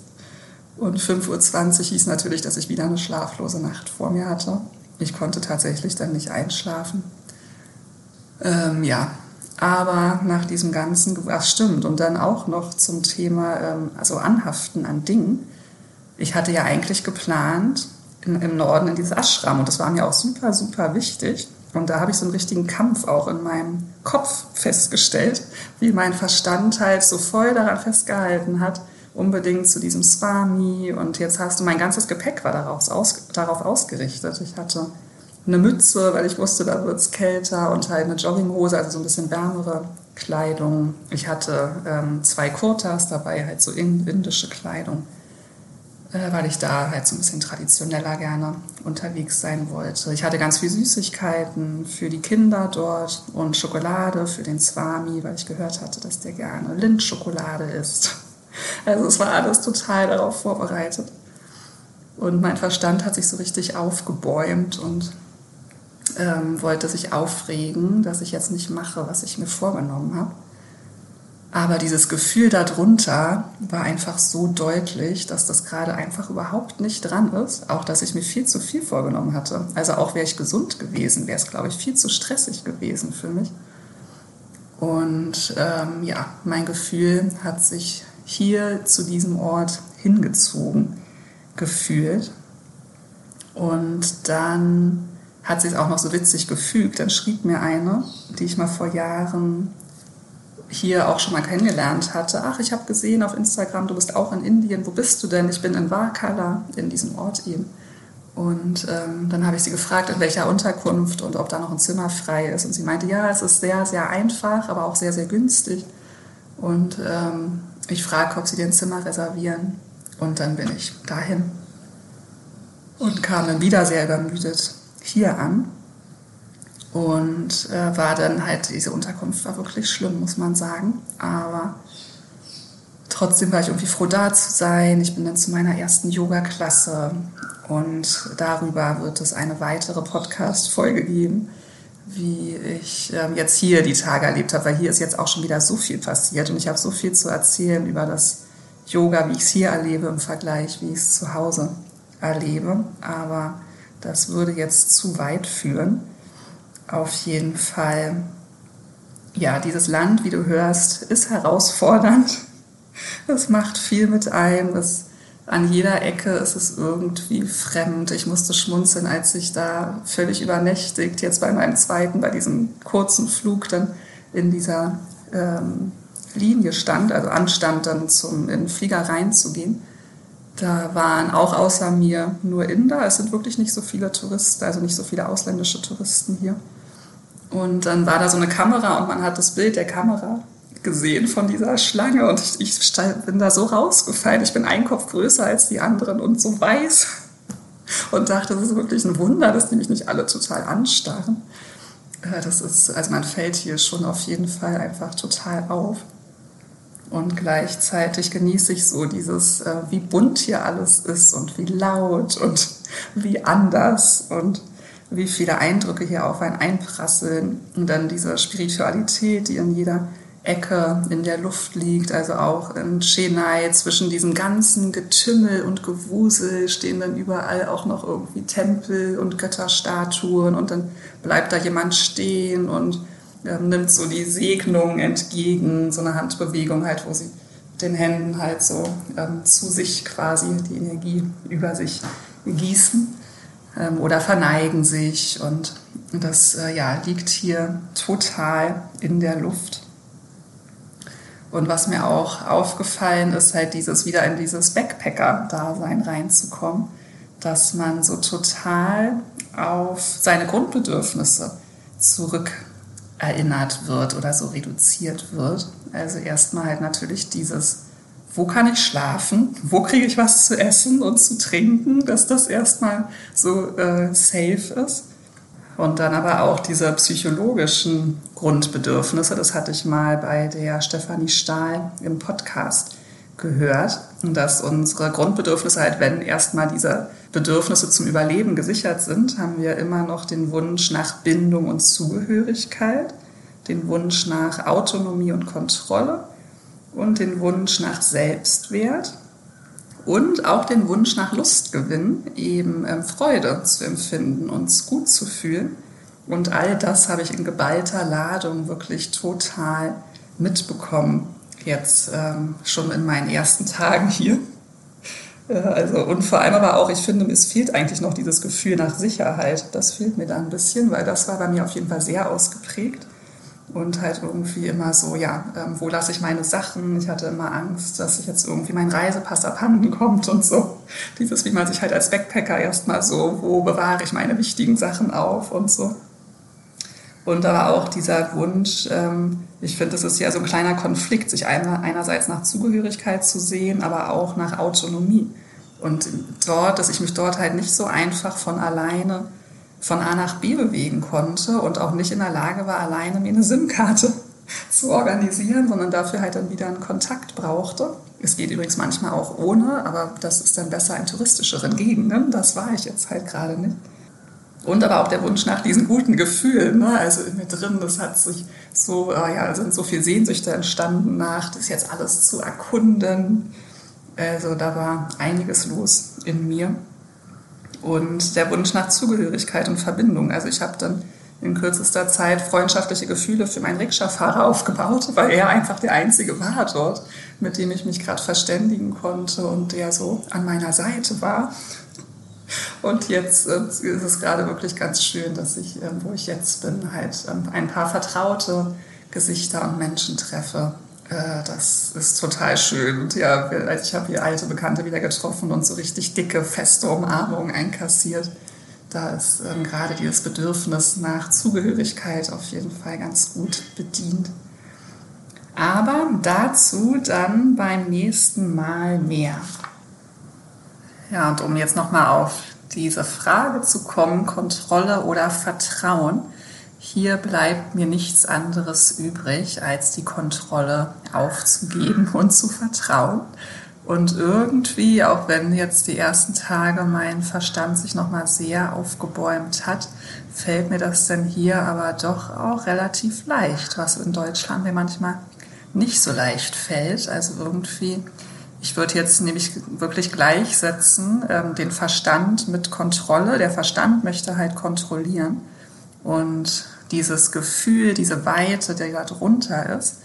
Und 5.20 Uhr hieß natürlich, dass ich wieder eine schlaflose Nacht vor mir hatte. Ich konnte tatsächlich dann nicht einschlafen. Ähm, ja, aber nach diesem ganzen, ach stimmt, und dann auch noch zum Thema, ähm, also Anhaften an Dingen. Ich hatte ja eigentlich geplant, in, im Norden in dieses Ashram, und das war mir auch super, super wichtig. Und da habe ich so einen richtigen Kampf auch in meinem Kopf festgestellt, wie mein Verstand halt so voll daran festgehalten hat, unbedingt zu diesem Swami. Und jetzt hast du, mein ganzes Gepäck war darauf, aus, darauf ausgerichtet. Ich hatte eine Mütze, weil ich wusste, da wird es kälter und halt eine Jogginghose, also so ein bisschen wärmere Kleidung. Ich hatte ähm, zwei Kurtas dabei, halt so indische Kleidung, äh, weil ich da halt so ein bisschen traditioneller gerne unterwegs sein wollte. Ich hatte ganz viel Süßigkeiten für die Kinder dort und Schokolade für den Swami, weil ich gehört hatte, dass der gerne Lindschokolade isst. Also es war alles total darauf vorbereitet. Und mein Verstand hat sich so richtig aufgebäumt und ähm, wollte sich aufregen, dass ich jetzt nicht mache, was ich mir vorgenommen habe. Aber dieses Gefühl darunter war einfach so deutlich, dass das gerade einfach überhaupt nicht dran ist. Auch, dass ich mir viel zu viel vorgenommen hatte. Also auch wäre ich gesund gewesen, wäre es, glaube ich, viel zu stressig gewesen für mich. Und ähm, ja, mein Gefühl hat sich hier zu diesem Ort hingezogen gefühlt. Und dann hat sich auch noch so witzig gefügt. Dann schrieb mir eine, die ich mal vor Jahren hier auch schon mal kennengelernt hatte. Ach, ich habe gesehen auf Instagram, du bist auch in Indien. Wo bist du denn? Ich bin in Varkala, in diesem Ort eben. Und ähm, dann habe ich sie gefragt, in welcher Unterkunft und ob da noch ein Zimmer frei ist. Und sie meinte, ja, es ist sehr, sehr einfach, aber auch sehr, sehr günstig. Und ähm, ich frage, ob sie dir ein Zimmer reservieren. Und dann bin ich dahin und kam dann wieder sehr übermüdet hier an. Und äh, war dann halt, diese Unterkunft war wirklich schlimm, muss man sagen. Aber trotzdem war ich irgendwie froh, da zu sein. Ich bin dann zu meiner ersten Yoga-Klasse und darüber wird es eine weitere Podcast-Folge geben, wie ich ähm, jetzt hier die Tage erlebt habe, weil hier ist jetzt auch schon wieder so viel passiert und ich habe so viel zu erzählen über das Yoga, wie ich es hier erlebe im Vergleich, wie ich es zu Hause erlebe. Aber das würde jetzt zu weit führen. Auf jeden Fall, ja, dieses Land, wie du hörst, ist herausfordernd. [laughs] Es macht viel mit einem. Es an jeder Ecke ist es irgendwie fremd. Ich musste schmunzeln, als ich da völlig übernächtigt, jetzt bei meinem zweiten, bei diesem kurzen Flug dann in dieser ähm, Linie stand, also anstand, dann zum, in den Flieger reinzugehen. Da waren auch außer mir nur Inder. Es sind wirklich nicht so viele Touristen, also nicht so viele ausländische Touristen hier. Und dann war da so eine Kamera und man hat das Bild der Kamera gesehen von dieser Schlange und ich, ich bin da so rausgefallen. Ich bin ein Kopf größer als die anderen und so weiß und dachte, das ist wirklich ein Wunder, dass die mich nicht alle total anstarren. Äh, das ist, also man fällt hier schon auf jeden Fall einfach total auf. Und gleichzeitig genieße ich so dieses, äh, wie bunt hier alles ist und wie laut und wie anders und wie viele Eindrücke hier auf einen einprasseln. Und dann diese Spiritualität, die in jeder Ecke in der Luft liegt, also auch in Chennai zwischen diesem ganzen Getümmel und Gewusel stehen dann überall auch noch irgendwie Tempel und Götterstatuen und dann bleibt da jemand stehen und ähm, nimmt so die Segnung entgegen, so eine Handbewegung halt, wo sie mit den Händen halt so ähm, zu sich quasi die Energie über sich gießen ähm, oder verneigen sich und das äh, ja, liegt hier total in der Luft. Und was mir auch aufgefallen ist, halt dieses wieder in dieses Backpacker-Dasein reinzukommen, dass man so total auf seine Grundbedürfnisse zurückerinnert wird oder so reduziert wird. Also erstmal halt natürlich dieses, wo kann ich schlafen, wo kriege ich was zu essen und zu trinken, dass das erstmal so äh, safe ist. Und dann aber auch diese psychologischen Grundbedürfnisse, das hatte ich mal bei der Stefanie Stahl im Podcast gehört, dass unsere Grundbedürfnisse halt, wenn erstmal diese Bedürfnisse zum Überleben gesichert sind, haben wir immer noch den Wunsch nach Bindung und Zugehörigkeit, den Wunsch nach Autonomie und Kontrolle und den Wunsch nach Selbstwert und auch den Wunsch nach Lustgewinn, eben ähm, Freude zu empfinden, uns gut zu fühlen. Und all das habe ich in geballter Ladung wirklich total mitbekommen, jetzt ähm, schon in meinen ersten Tagen hier. [laughs] Also, und vor allem aber auch, ich finde, es fehlt eigentlich noch dieses Gefühl nach Sicherheit. Das fehlt mir da ein bisschen, weil das war bei mir auf jeden Fall sehr ausgeprägt und halt irgendwie immer so, ja, ähm, wo lasse ich meine Sachen? Ich hatte immer Angst, dass ich jetzt irgendwie mein Reisepass abhanden kommt und so. Dieses, wie man sich halt als Backpacker erstmal so, wo bewahre ich meine wichtigen Sachen auf und so. Und aber auch dieser Wunsch, ähm, ich finde, das ist ja so ein kleiner Konflikt, sich einerseits nach Zugehörigkeit zu sehen, aber auch nach Autonomie. Und dort, dass ich mich dort halt nicht so einfach von alleine von A nach B bewegen konnte und auch nicht in der Lage war, alleine mir eine SIM-Karte [laughs] zu organisieren, sondern dafür halt dann wieder einen Kontakt brauchte. Es geht übrigens manchmal auch ohne, aber das ist dann besser in touristischeren Gegenden. Das war ich jetzt halt gerade nicht. Und aber auch der Wunsch nach diesen guten Gefühlen. Ne? Also in mir drin, das hat sich so, äh, ja, sind so viele Sehnsüchte entstanden nach, das jetzt alles zu erkunden. Also da war einiges los in mir und der Wunsch nach Zugehörigkeit und Verbindung. Also ich habe dann in kürzester Zeit freundschaftliche Gefühle für meinen Rikscha-Fahrer aufgebaut, [laughs] weil er einfach der Einzige war dort, mit dem ich mich gerade verständigen konnte und der so an meiner Seite war. Und jetzt äh, ist es gerade wirklich ganz schön, dass ich, äh, wo ich jetzt bin, halt äh, ein paar vertraute Gesichter und Menschen treffe. Äh, das ist total schön. Und ja, also ich habe hier alte Bekannte wieder getroffen und so richtig dicke, feste Umarmungen einkassiert. Da ist ähm, gerade dieses Bedürfnis nach Zugehörigkeit auf jeden Fall ganz gut bedient. Aber dazu dann beim nächsten Mal mehr. Ja, und um jetzt nochmal auf diese Frage zu kommen, Kontrolle oder Vertrauen, hier bleibt mir nichts anderes übrig, als die Kontrolle aufzugeben [laughs] und zu vertrauen. Und irgendwie, auch wenn jetzt die ersten Tage mein Verstand sich nochmal sehr aufgebäumt hat, fällt mir das denn hier aber doch auch relativ leicht, was in Deutschland mir manchmal nicht so leicht fällt. Also irgendwie, ich würde jetzt nämlich wirklich gleichsetzen, ähm, den Verstand mit Kontrolle. Der Verstand möchte halt kontrollieren. Und dieses Gefühl, diese Weite, der da drunter ist,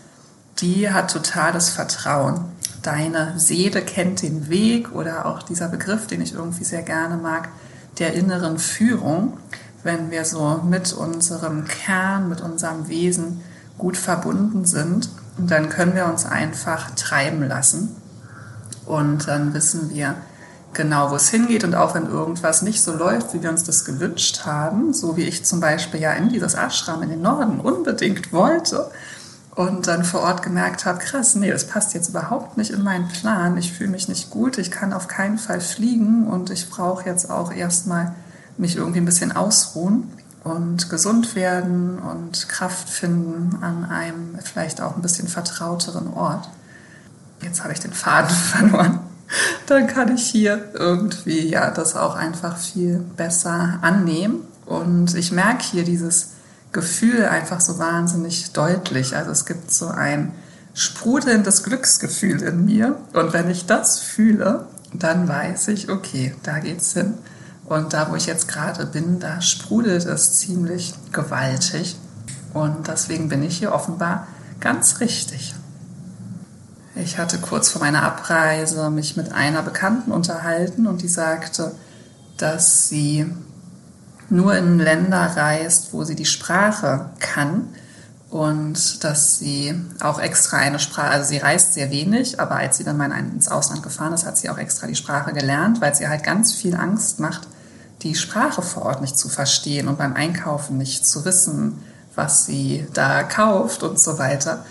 die hat totales Vertrauen. Deine Seele kennt den Weg oder auch dieser Begriff, den ich irgendwie sehr gerne mag, der inneren Führung, wenn wir so mit unserem Kern, mit unserem Wesen gut verbunden sind, dann können wir uns einfach treiben lassen und dann wissen wir, genau, wo es hingeht. Und auch wenn irgendwas nicht so läuft, wie wir uns das gewünscht haben, so wie ich zum Beispiel ja in dieses Ashram in den Norden unbedingt wollte und dann vor Ort gemerkt habe, krass, nee, das passt jetzt überhaupt nicht in meinen Plan. Ich fühle mich nicht gut, ich kann auf keinen Fall fliegen und ich brauche jetzt auch erstmal mich irgendwie ein bisschen ausruhen und gesund werden und Kraft finden an einem vielleicht auch ein bisschen vertrauteren Ort. Jetzt habe ich den Faden [laughs] verloren [laughs] dann kann ich hier irgendwie ja das auch einfach viel besser annehmen. Und ich merke hier dieses Gefühl einfach so wahnsinnig deutlich. Also es gibt so ein sprudelndes Glücksgefühl in mir. Und wenn ich das fühle, dann weiß ich, okay, da geht's hin. Und da, wo ich jetzt gerade bin, da sprudelt es ziemlich gewaltig. Und deswegen bin ich hier offenbar ganz richtig. Ich hatte kurz vor meiner Abreise mich mit einer Bekannten unterhalten und die sagte, dass sie nur in Länder reist, wo sie die Sprache kann und dass sie auch extra eine Sprache, also sie reist sehr wenig, aber als sie dann mal ins Ausland gefahren ist, hat sie auch extra die Sprache gelernt, weil sie halt ganz viel Angst macht, die Sprache vor Ort nicht zu verstehen und beim Einkaufen nicht zu wissen, was sie da kauft und so weiter.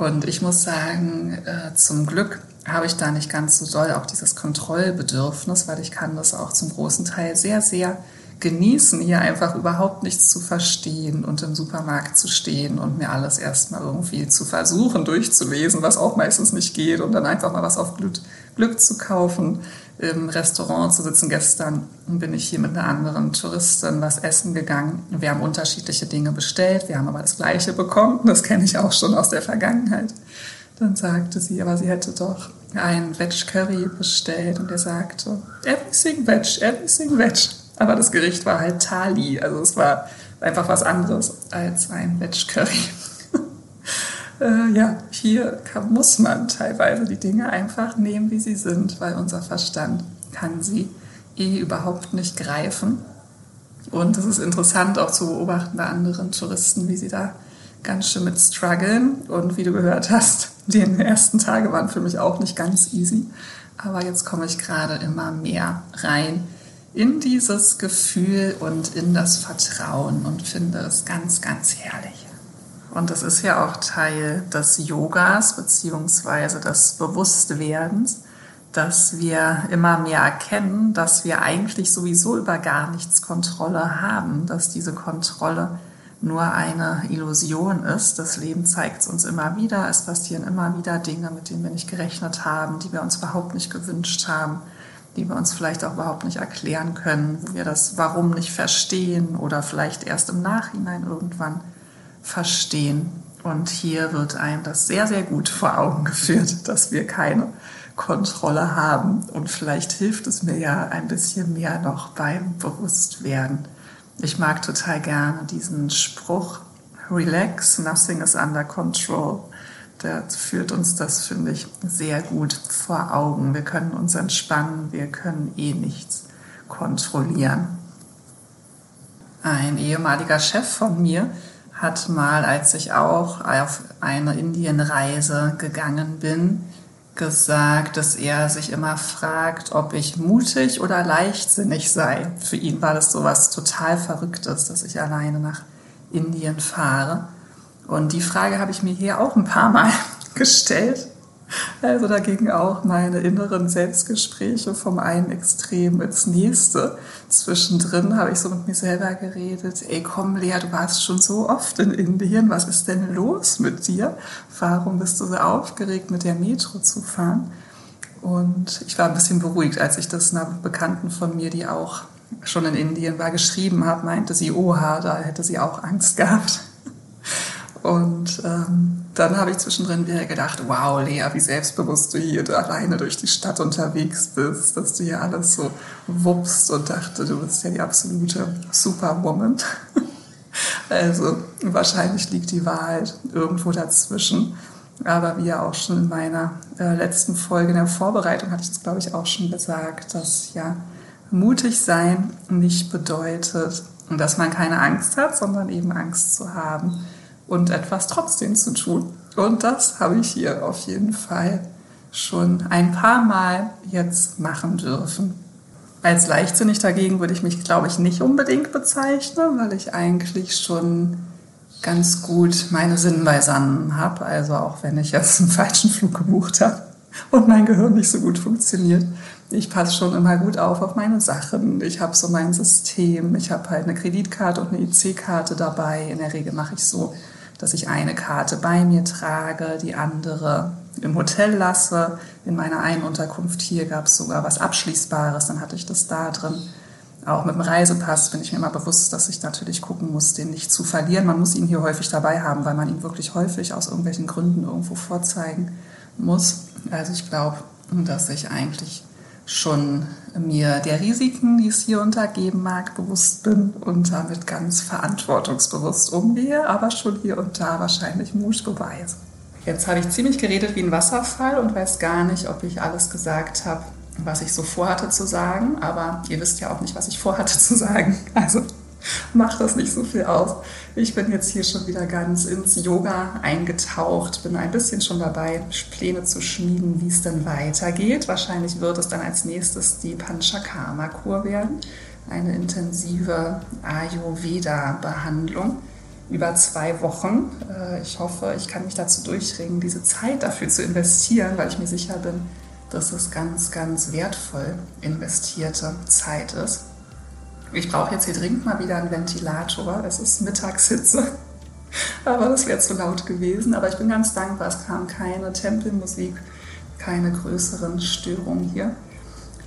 Und ich muss sagen, äh, zum Glück habe ich da nicht ganz so doll auch dieses Kontrollbedürfnis, weil ich kann das auch zum großen Teil sehr, sehr genießen, hier einfach überhaupt nichts zu verstehen und im Supermarkt zu stehen und mir alles erstmal irgendwie zu versuchen durchzulesen, was auch meistens nicht geht und dann einfach mal was auf Glück, Glück zu kaufen, im Restaurant zu sitzen. Gestern bin ich hier mit einer anderen Touristin was essen gegangen. Wir haben unterschiedliche Dinge bestellt, wir haben aber das Gleiche bekommen. Das kenne ich auch schon aus der Vergangenheit. Dann sagte sie, aber sie hätte doch ein Veg Curry bestellt und er sagte, everything veg, everything veg. Aber das Gericht war halt Thali, also es war einfach was anderes als ein Veg Curry. [laughs] äh, ja, hier kann, muss man teilweise die Dinge einfach nehmen, wie sie sind, weil unser Verstand kann sie eh überhaupt nicht greifen. Und es ist interessant auch zu beobachten bei anderen Touristen, wie sie da ganz schön mit strugglen. Und wie du gehört hast, [laughs] die ersten Tage waren für mich auch nicht ganz easy. Aber jetzt komme ich gerade immer mehr rein in dieses Gefühl und in das Vertrauen und finde es ganz, ganz herrlich. Und das ist ja auch Teil des Yogas beziehungsweise des Bewusstwerdens, dass wir immer mehr erkennen, dass wir eigentlich sowieso über gar nichts Kontrolle haben, dass diese Kontrolle nur eine Illusion ist. Das Leben zeigt es uns immer wieder. Es passieren immer wieder Dinge, mit denen wir nicht gerechnet haben, die wir uns überhaupt nicht gewünscht haben die wir uns vielleicht auch überhaupt nicht erklären können, wo wir das Warum nicht verstehen oder vielleicht erst im Nachhinein irgendwann verstehen. Und hier wird einem das sehr, sehr gut vor Augen geführt, dass wir keine Kontrolle haben. Und vielleicht hilft es mir ja ein bisschen mehr noch beim Bewusstwerden. Ich mag total gerne diesen Spruch, Relax, nothing is under control da führt uns das, finde ich, sehr gut vor Augen. Wir können uns entspannen, wir können eh nichts kontrollieren. Ein ehemaliger Chef von mir hat mal, als ich auch auf eine Indienreise gegangen bin, gesagt, dass er sich immer fragt, ob ich mutig oder leichtsinnig sei. Für ihn war das so was total Verrücktes, dass ich alleine nach Indien fahre. Und die Frage habe ich mir hier auch ein paar Mal [laughs] gestellt. Also da gingen auch meine inneren Selbstgespräche vom einen Extrem ins nächste. Zwischendrin habe ich so mit mir selber geredet, ey komm Lea, du warst schon so oft in Indien, was ist denn los mit dir? Warum bist du so aufgeregt, mit der Metro zu fahren? Und ich war ein bisschen beruhigt, als ich das einer Bekannten von mir, die auch schon in Indien war, geschrieben habe, meinte sie, oha, da hätte sie auch Angst gehabt. Und ähm, dann habe ich zwischendrin wieder gedacht, wow, Lea, wie selbstbewusst du hier alleine durch die Stadt unterwegs bist, dass du hier alles so wuppst und dachte, du bist ja die absolute Superwoman. [laughs] also wahrscheinlich liegt die Wahrheit irgendwo dazwischen. Aber wie ja auch schon in meiner äh, letzten Folge in der Vorbereitung hatte ich das, glaube ich, auch schon gesagt, dass ja mutig sein nicht bedeutet, dass man keine Angst hat, sondern eben Angst zu haben und etwas trotzdem zu tun. Und das habe ich hier auf jeden Fall schon ein paar Mal jetzt machen dürfen. Als leichtsinnig dagegen würde ich mich, glaube ich, nicht unbedingt bezeichnen, weil ich eigentlich schon ganz gut meine Sinn beisammen habe. Also auch wenn ich jetzt einen falschen Flug gebucht habe und mein Gehirn nicht so gut funktioniert. Ich passe schon immer gut auf auf meine Sachen. Ich habe so mein System. Ich habe halt eine Kreditkarte und eine IC-Karte dabei. In der Regel mache ich so dass ich eine Karte bei mir trage, die andere im Hotel lasse. In meiner einen Unterkunft hier gab es sogar was Abschließbares, dann hatte ich das da drin. Auch mit dem Reisepass bin ich mir immer bewusst, dass ich natürlich gucken muss, den nicht zu verlieren. Man muss ihn hier häufig dabei haben, weil man ihn wirklich häufig aus irgendwelchen Gründen irgendwo vorzeigen muss. Also ich glaube, dass ich eigentlich schon mir der Risiken, die es hier untergeben mag, bewusst bin und damit ganz verantwortungsbewusst umgehe, aber schon hier und da wahrscheinlich Mut beweise. Jetzt habe ich ziemlich geredet wie ein Wasserfall und weiß gar nicht, ob ich alles gesagt habe, was ich so vorhatte zu sagen, aber ihr wisst ja auch nicht, was ich vorhatte zu sagen. Also macht das nicht so viel aus. Ich bin jetzt hier schon wieder ganz ins Yoga eingetaucht, bin ein bisschen schon dabei, Pläne zu schmieden, wie es dann weitergeht. Wahrscheinlich wird es dann als nächstes die Panchakarma-Kur werden, eine intensive Ayurveda-Behandlung über zwei Wochen. Äh, ich hoffe, ich kann mich dazu durchringen, diese Zeit dafür zu investieren, weil ich mir sicher bin, dass es ganz, ganz wertvoll investierte Zeit ist. Ich brauche jetzt hier dringend mal wieder einen Ventilator. Es ist Mittagshitze. Aber das wäre zu laut gewesen. Aber ich bin ganz dankbar, es kam keine Tempelmusik, keine größeren Störungen hier.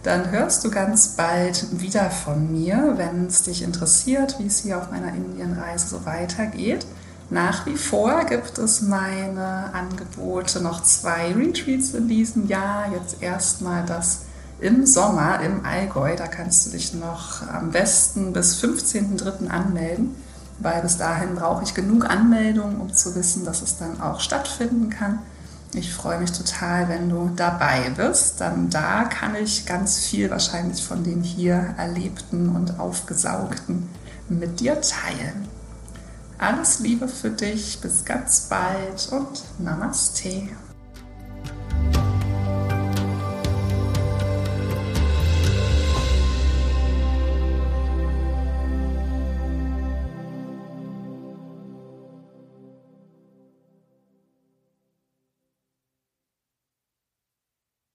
Dann hörst du ganz bald wieder von mir, wenn es dich interessiert, wie es hier auf meiner Indienreise so weitergeht. Nach wie vor gibt es meine Angebote, noch zwei Retreats in diesem Jahr. Jetzt erstmal das im Sommer im Allgäu. Da kannst du dich noch am besten bis 15.03. anmelden, weil bis dahin brauche ich genug Anmeldungen, um zu wissen, dass es dann auch stattfinden kann. Ich freue mich total, wenn du dabei bist. Dann da kann ich ganz viel wahrscheinlich von den hier erlebten und aufgesaugten mit dir teilen. Alles Liebe für dich, bis ganz bald und Namaste.